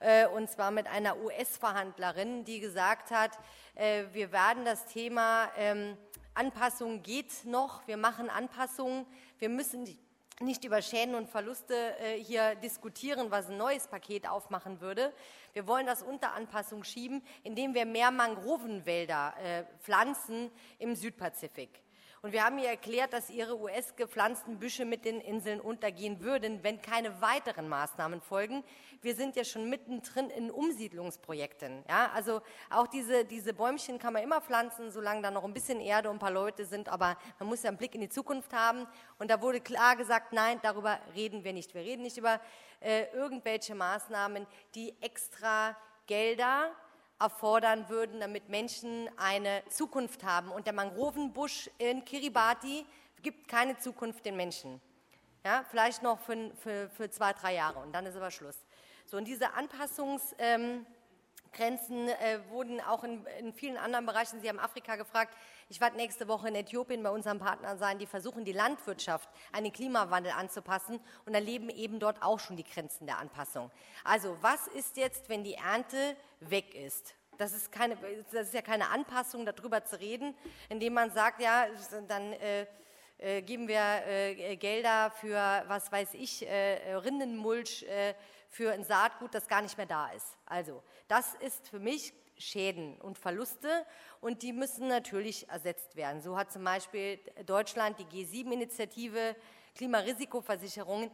äh, und zwar mit einer US-Verhandlerin, die gesagt hat, äh, wir werden das Thema ähm, Anpassung geht noch, wir machen Anpassungen, wir müssen nicht über Schäden und Verluste hier diskutieren, was ein neues Paket aufmachen würde. Wir wollen das unter Anpassung schieben, indem wir mehr Mangrovenwälder äh, pflanzen im Südpazifik. Und wir haben ihr erklärt, dass ihre US-gepflanzten Büsche mit den Inseln untergehen würden, wenn keine weiteren Maßnahmen folgen. Wir sind ja schon mittendrin in Umsiedlungsprojekten. Ja, also auch diese, diese Bäumchen kann man immer pflanzen, solange da noch ein bisschen Erde und ein paar Leute sind. Aber man muss ja einen Blick in die Zukunft haben. Und da wurde klar gesagt, nein, darüber reden wir nicht. Wir reden nicht über äh, irgendwelche Maßnahmen, die extra Gelder erfordern würden, damit Menschen eine Zukunft haben. Und der Mangrovenbusch in Kiribati gibt keine Zukunft den Menschen. Ja, vielleicht noch für, für, für zwei, drei Jahre und dann ist aber Schluss. So, und diese Anpassungsgrenzen ähm, äh, wurden auch in, in, vielen anderen Bereichen, Sie haben Afrika gefragt, ich werde nächste Woche in Äthiopien bei unseren Partnern sein, die versuchen, die Landwirtschaft an den Klimawandel anzupassen und erleben eben dort auch schon die Grenzen der Anpassung. Also was ist jetzt, wenn die Ernte weg ist? Das ist, keine, das ist ja keine Anpassung, darüber zu reden, indem man sagt, ja, dann äh, äh, geben wir äh, Gelder für, was weiß ich, äh, Rindenmulch, äh, für ein Saatgut, das gar nicht mehr da ist. Also, das ist für mich Schäden und Verluste und die müssen natürlich ersetzt werden. So hat zum Beispiel Deutschland die G7-Initiative Klimarisikoversicherungen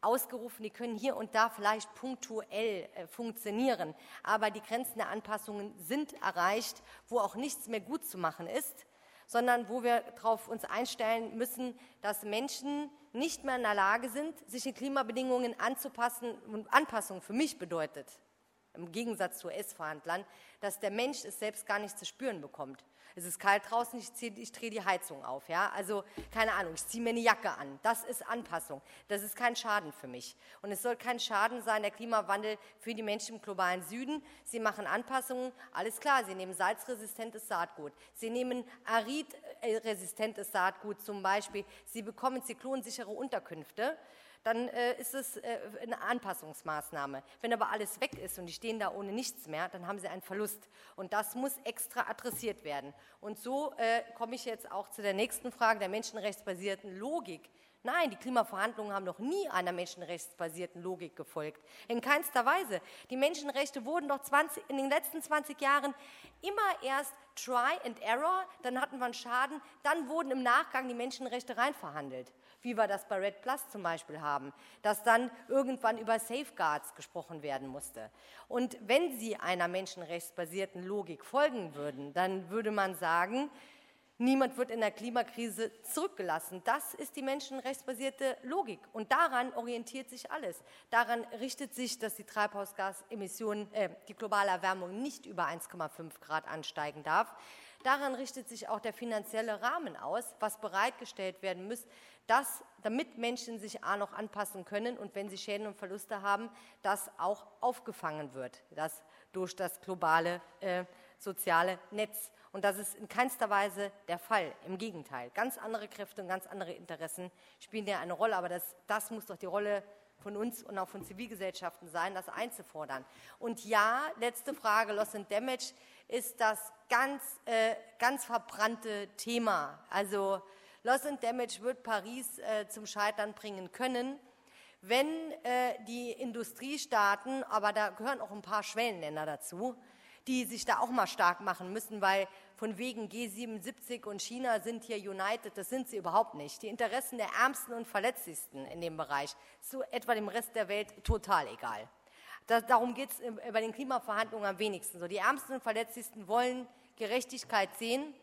ausgerufen, die können hier und da vielleicht punktuell äh, funktionieren, aber die Grenzen der Anpassungen sind erreicht, wo auch nichts mehr gut zu machen ist, sondern wo wir darauf uns einstellen müssen, dass Menschen nicht mehr in der Lage sind, sich den Klimabedingungen anzupassen. Und Anpassung für mich bedeutet, im Gegensatz zu US-Verhandlern, dass der Mensch es selbst gar nicht zu spüren bekommt. Es ist kalt draußen, ich, ich drehe die Heizung auf. Ja? Also keine Ahnung, ich ziehe mir eine Jacke an. Das ist Anpassung. Das ist kein Schaden für mich. Und es soll kein Schaden sein, der Klimawandel für die Menschen im globalen Süden. Sie machen Anpassungen, alles klar. Sie nehmen salzresistentes Saatgut. Sie nehmen aridresistentes Saatgut zum Beispiel. Sie bekommen zyklonsichere Unterkünfte dann äh, ist es äh, eine Anpassungsmaßnahme. Wenn aber alles weg ist und die stehen da ohne nichts mehr, dann haben sie einen Verlust. Und das muss extra adressiert werden. Und so äh, komme ich jetzt auch zu der nächsten Frage der menschenrechtsbasierten Logik. Nein, die Klimaverhandlungen haben noch nie einer menschenrechtsbasierten Logik gefolgt. In keinster Weise. Die Menschenrechte wurden doch 20, in den letzten 20 Jahren immer erst Try and Error, dann hatten wir einen Schaden, dann wurden im Nachgang die Menschenrechte reinverhandelt wie wir das bei Red Plus zum Beispiel haben, dass dann irgendwann über Safeguards gesprochen werden musste. Und wenn Sie einer menschenrechtsbasierten Logik folgen würden, dann würde man sagen, Niemand wird in der Klimakrise zurückgelassen. Das ist die menschenrechtsbasierte Logik. Und daran orientiert sich alles. Daran richtet sich, dass die Treibhausgasemissionen, äh, die globale Erwärmung nicht über 1,5 Grad ansteigen darf. Daran richtet sich auch der finanzielle Rahmen aus, was bereitgestellt werden muss, dass, damit Menschen sich A noch anpassen können und wenn sie Schäden und Verluste haben, das auch aufgefangen wird, das durch das globale äh, soziale Netz. Und das ist in keinster Weise der Fall. Im Gegenteil. Ganz andere Kräfte und ganz andere Interessen spielen ja eine Rolle. Aber das, das muss doch die Rolle von uns und auch von Zivilgesellschaften sein, das einzufordern. Und ja, letzte Frage, Loss and Damage ist das ganz, äh, ganz verbrannte Thema. Also Loss and Damage wird Paris äh, zum Scheitern bringen können, wenn äh, die Industriestaaten, aber da gehören auch ein paar Schwellenländer dazu, die sich da auch mal stark machen müssen, weil von wegen G77 und China sind hier united, das sind sie überhaupt nicht. Die Interessen der Ärmsten und Verletzlichsten in dem Bereich, so etwa dem Rest der Welt, total egal. Das, darum geht es bei den Klimaverhandlungen am wenigsten. So, die Ärmsten und Verletzlichsten wollen Gerechtigkeit sehen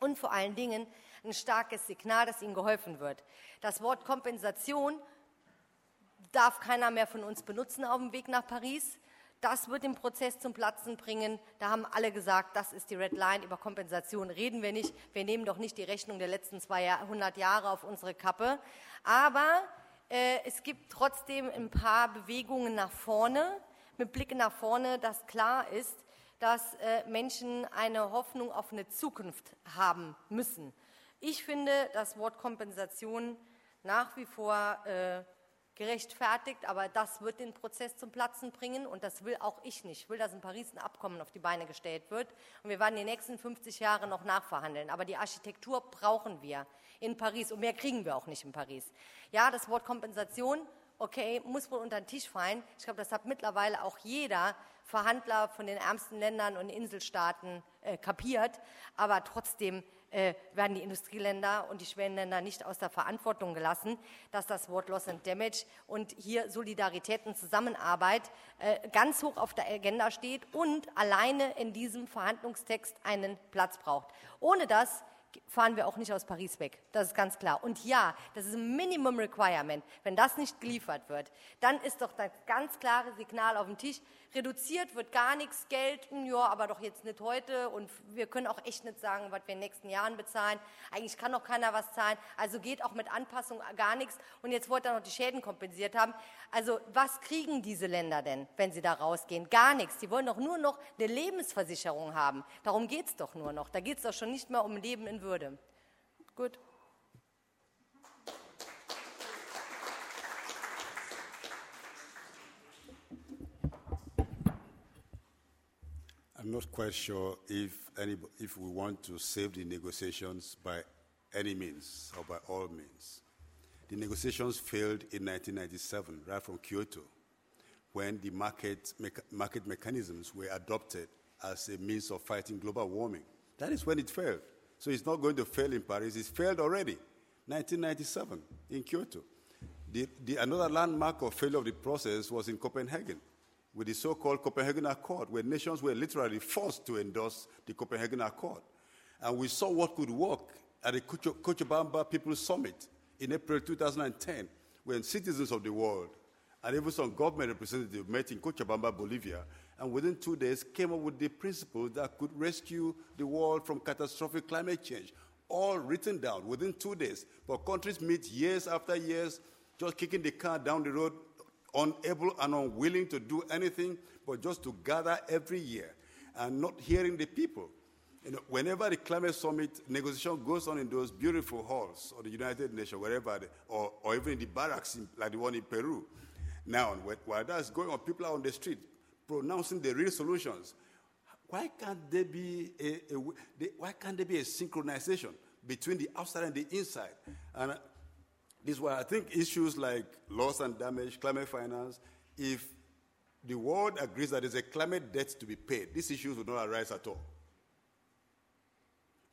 und vor allen Dingen ein starkes Signal, dass ihnen geholfen wird. Das Wort Kompensation darf keiner mehr von uns benutzen auf dem Weg nach Paris. Das wird den Prozess zum Platzen bringen. Da haben alle gesagt, das ist die Red Line. Über Kompensation reden wir nicht. Wir nehmen doch nicht die Rechnung der letzten 200 Jahre auf unsere Kappe. Aber äh, es gibt trotzdem ein paar Bewegungen nach vorne, mit Blick nach vorne, dass klar ist, dass äh, Menschen eine Hoffnung auf eine Zukunft haben müssen. Ich finde das Wort Kompensation nach wie vor äh, gerechtfertigt, aber das wird den Prozess zum Platzen bringen und das will auch ich nicht. Ich will, dass in Paris ein Abkommen auf die Beine gestellt wird und wir werden die nächsten 50 Jahre noch nachverhandeln. Aber die Architektur brauchen wir in Paris und mehr kriegen wir auch nicht in Paris. Ja, das Wort Kompensation, okay, muss wohl unter den Tisch fallen. Ich glaube, das hat mittlerweile auch jeder Verhandler von den ärmsten Ländern und Inselstaaten äh, kapiert, aber trotzdem äh, werden die Industrieländer und die Schwellenländer nicht aus der Verantwortung gelassen, dass das Wort Loss and Damage und hier Solidarität und Zusammenarbeit äh, ganz hoch auf der Agenda steht und alleine in diesem Verhandlungstext einen Platz braucht. Ohne das fahren wir auch nicht aus Paris weg. Das ist ganz klar. Und ja, das ist ein Minimum Requirement. Wenn das nicht geliefert wird, dann ist doch das ganz klare Signal auf dem Tisch, reduziert wird gar nichts gelten, ja, aber doch jetzt nicht heute und wir können auch echt nicht sagen, was wir in den nächsten Jahren bezahlen. Eigentlich kann doch keiner was zahlen, also geht auch mit Anpassung gar nichts und jetzt wollt ihr noch die Schäden kompensiert haben. Also was kriegen diese Länder denn, wenn sie da rausgehen? Gar nichts. Die wollen doch nur noch eine Lebensversicherung haben. Darum geht es doch nur noch. Da geht es doch schon nicht mehr um Leben in Würde. Gut. I'm not quite sure if, any, if we want to save the negotiations by any means or by all means. The negotiations failed in 1997, right from Kyoto, when the market, market mechanisms were adopted as a means of fighting global warming. That is when it failed. So it's not going to fail in Paris, it's failed already. 1997 in Kyoto. The, the, another landmark of failure of the process was in Copenhagen with the so called Copenhagen Accord, where nations were literally forced to endorse the Copenhagen Accord. And we saw what could work at the Cochabamba People's Summit in April 2010, when citizens of the world and even some government representatives met in Cochabamba, Bolivia, and within two days came up with the principles that could rescue the world from catastrophic climate change. All written down within two days. But countries meet years after years, just kicking the car down the road, unable and unwilling to do anything, but just to gather every year and not hearing the people. You know, whenever the climate summit negotiation goes on in those beautiful halls or the United Nations, wherever, or, or even in the barracks in, like the one in Peru, now while that's going on, people are on the street pronouncing the real solutions. Why can't there be a, a why can't there be a synchronization between the outside and the inside? And uh, this is why I think issues like loss and damage, climate finance, if the world agrees that there's a climate debt to be paid, these issues will not arise at all.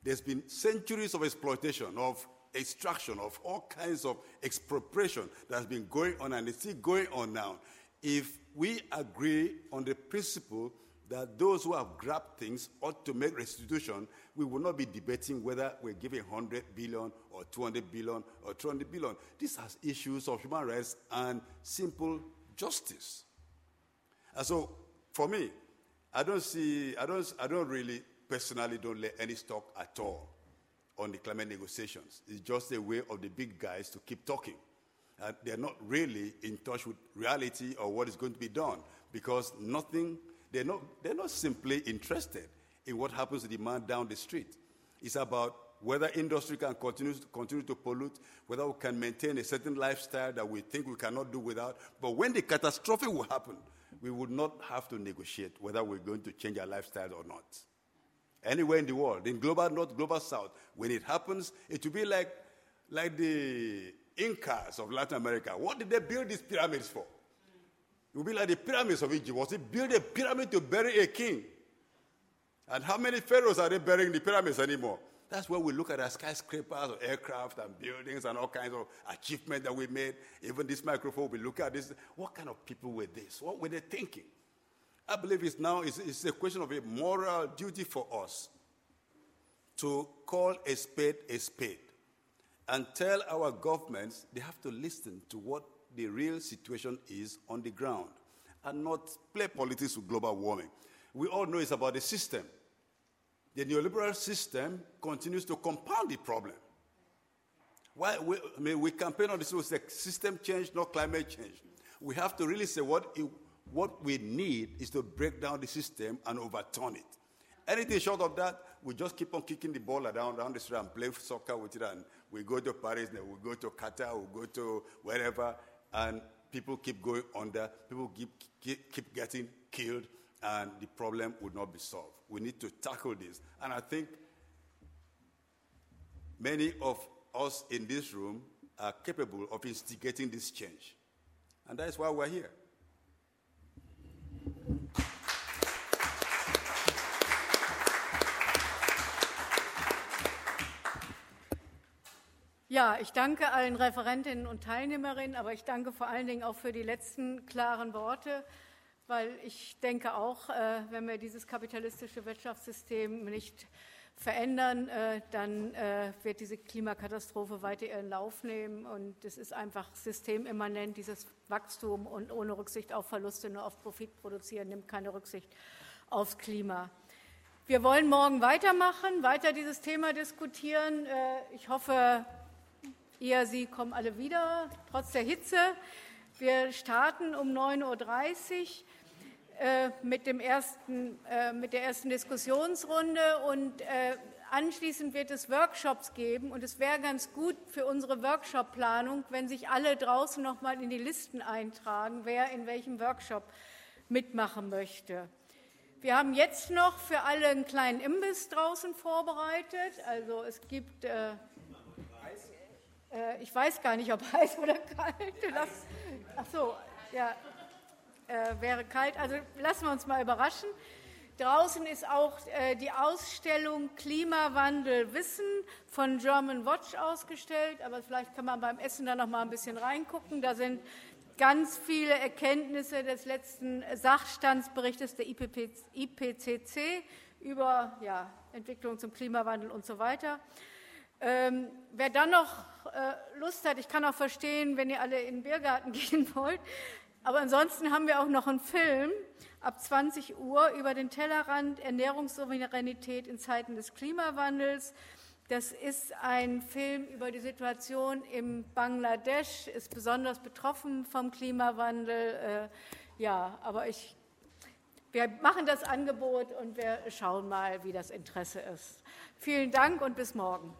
There's been centuries of exploitation, of extraction, of all kinds of expropriation that has been going on and it's still going on now. If we agree on the principle that those who have grabbed things ought to make restitution, we will not be debating whether we're giving 100 billion or 200 billion or 200 billion. These are issues of human rights and simple justice. And so, for me, I don't see, I don't, I don't really personally don't lay any stock at all on the climate negotiations. It's just a way of the big guys to keep talking. And they're not really in touch with reality or what is going to be done because nothing, they're not, they're not simply interested in what happens to the man down the street. It's about whether industry can continue to, continue to pollute, whether we can maintain a certain lifestyle that we think we cannot do without. But when the catastrophe will happen, we would not have to negotiate whether we're going to change our lifestyle or not anywhere in the world, in global north, global south, when it happens, it will be like, like the Incas of Latin America. What did they build these pyramids for? It will be like the pyramids of Egypt. Was it build a pyramid to bury a king? And how many pharaohs are they burying the pyramids anymore? That's where we look at our skyscrapers or aircraft and buildings and all kinds of achievements that we made. Even this microphone, we look at this. What kind of people were this? What were they thinking? I believe it's now it's, it's a question of a moral duty for us to call a spade a spade and tell our governments they have to listen to what the real situation is on the ground and not play politics with global warming. We all know it's about the system. The neoliberal system continues to compound the problem. Why we, I mean, we campaign on this with system change, not climate change. We have to really say what, what we need is to break down the system and overturn it. Anything short of that, we just keep on kicking the ball around, around the street and play soccer with it. And we go to Paris, we go to Qatar, we go to wherever, and people keep going under, people keep, keep, keep getting killed, and the problem would not be solved. We need to tackle this. And I think many of us in this room are capable of instigating this change. And that is why we're here. Ja, ich danke allen Referentinnen und Teilnehmerinnen, aber ich danke vor allen Dingen auch für die letzten klaren Worte, weil ich denke auch, äh, wenn wir dieses kapitalistische Wirtschaftssystem nicht verändern, äh, dann äh, wird diese Klimakatastrophe weiter ihren Lauf nehmen. Und es ist einfach systemimmanent, dieses Wachstum und ohne Rücksicht auf Verluste, nur auf Profit produzieren, nimmt keine Rücksicht aufs Klima. Wir wollen morgen weitermachen, weiter dieses Thema diskutieren. Ich hoffe, Ihr, Sie kommen alle wieder, trotz der Hitze. Wir starten um 9.30 Uhr äh, mit, dem ersten, äh, mit der ersten Diskussionsrunde und äh, anschließend wird es Workshops geben. Und es wäre ganz gut für unsere Workshop-Planung, wenn sich alle draußen noch mal in die Listen eintragen, wer in welchem Workshop mitmachen möchte. Wir haben jetzt noch für alle einen kleinen Imbiss draußen vorbereitet. Also es gibt äh, äh, ich weiß gar nicht, ob heiß oder kalt. Lass, ach so, ja, äh, wäre kalt. Also lassen wir uns mal überraschen. Draußen ist auch äh, die Ausstellung Klimawandel Wissen von German Watch ausgestellt, aber vielleicht kann man beim Essen da noch mal ein bisschen reingucken. Da sind ganz viele Erkenntnisse des letzten Sachstandsberichtes der IPCC über ja, Entwicklung zum Klimawandel und so weiter. Ähm, wer dann noch äh, Lust hat, ich kann auch verstehen, wenn ihr alle in den Biergarten gehen wollt, Aber ansonsten haben wir auch noch einen Film ab 20 Uhr über den Tellerrand Ernährungssouveränität in Zeiten des Klimawandels. Das ist ein Film über die Situation im Bangladesch, ist besonders betroffen vom Klimawandel. Äh, ja, aber ich, wir machen das Angebot und wir schauen mal, wie das Interesse ist. Vielen Dank und bis morgen.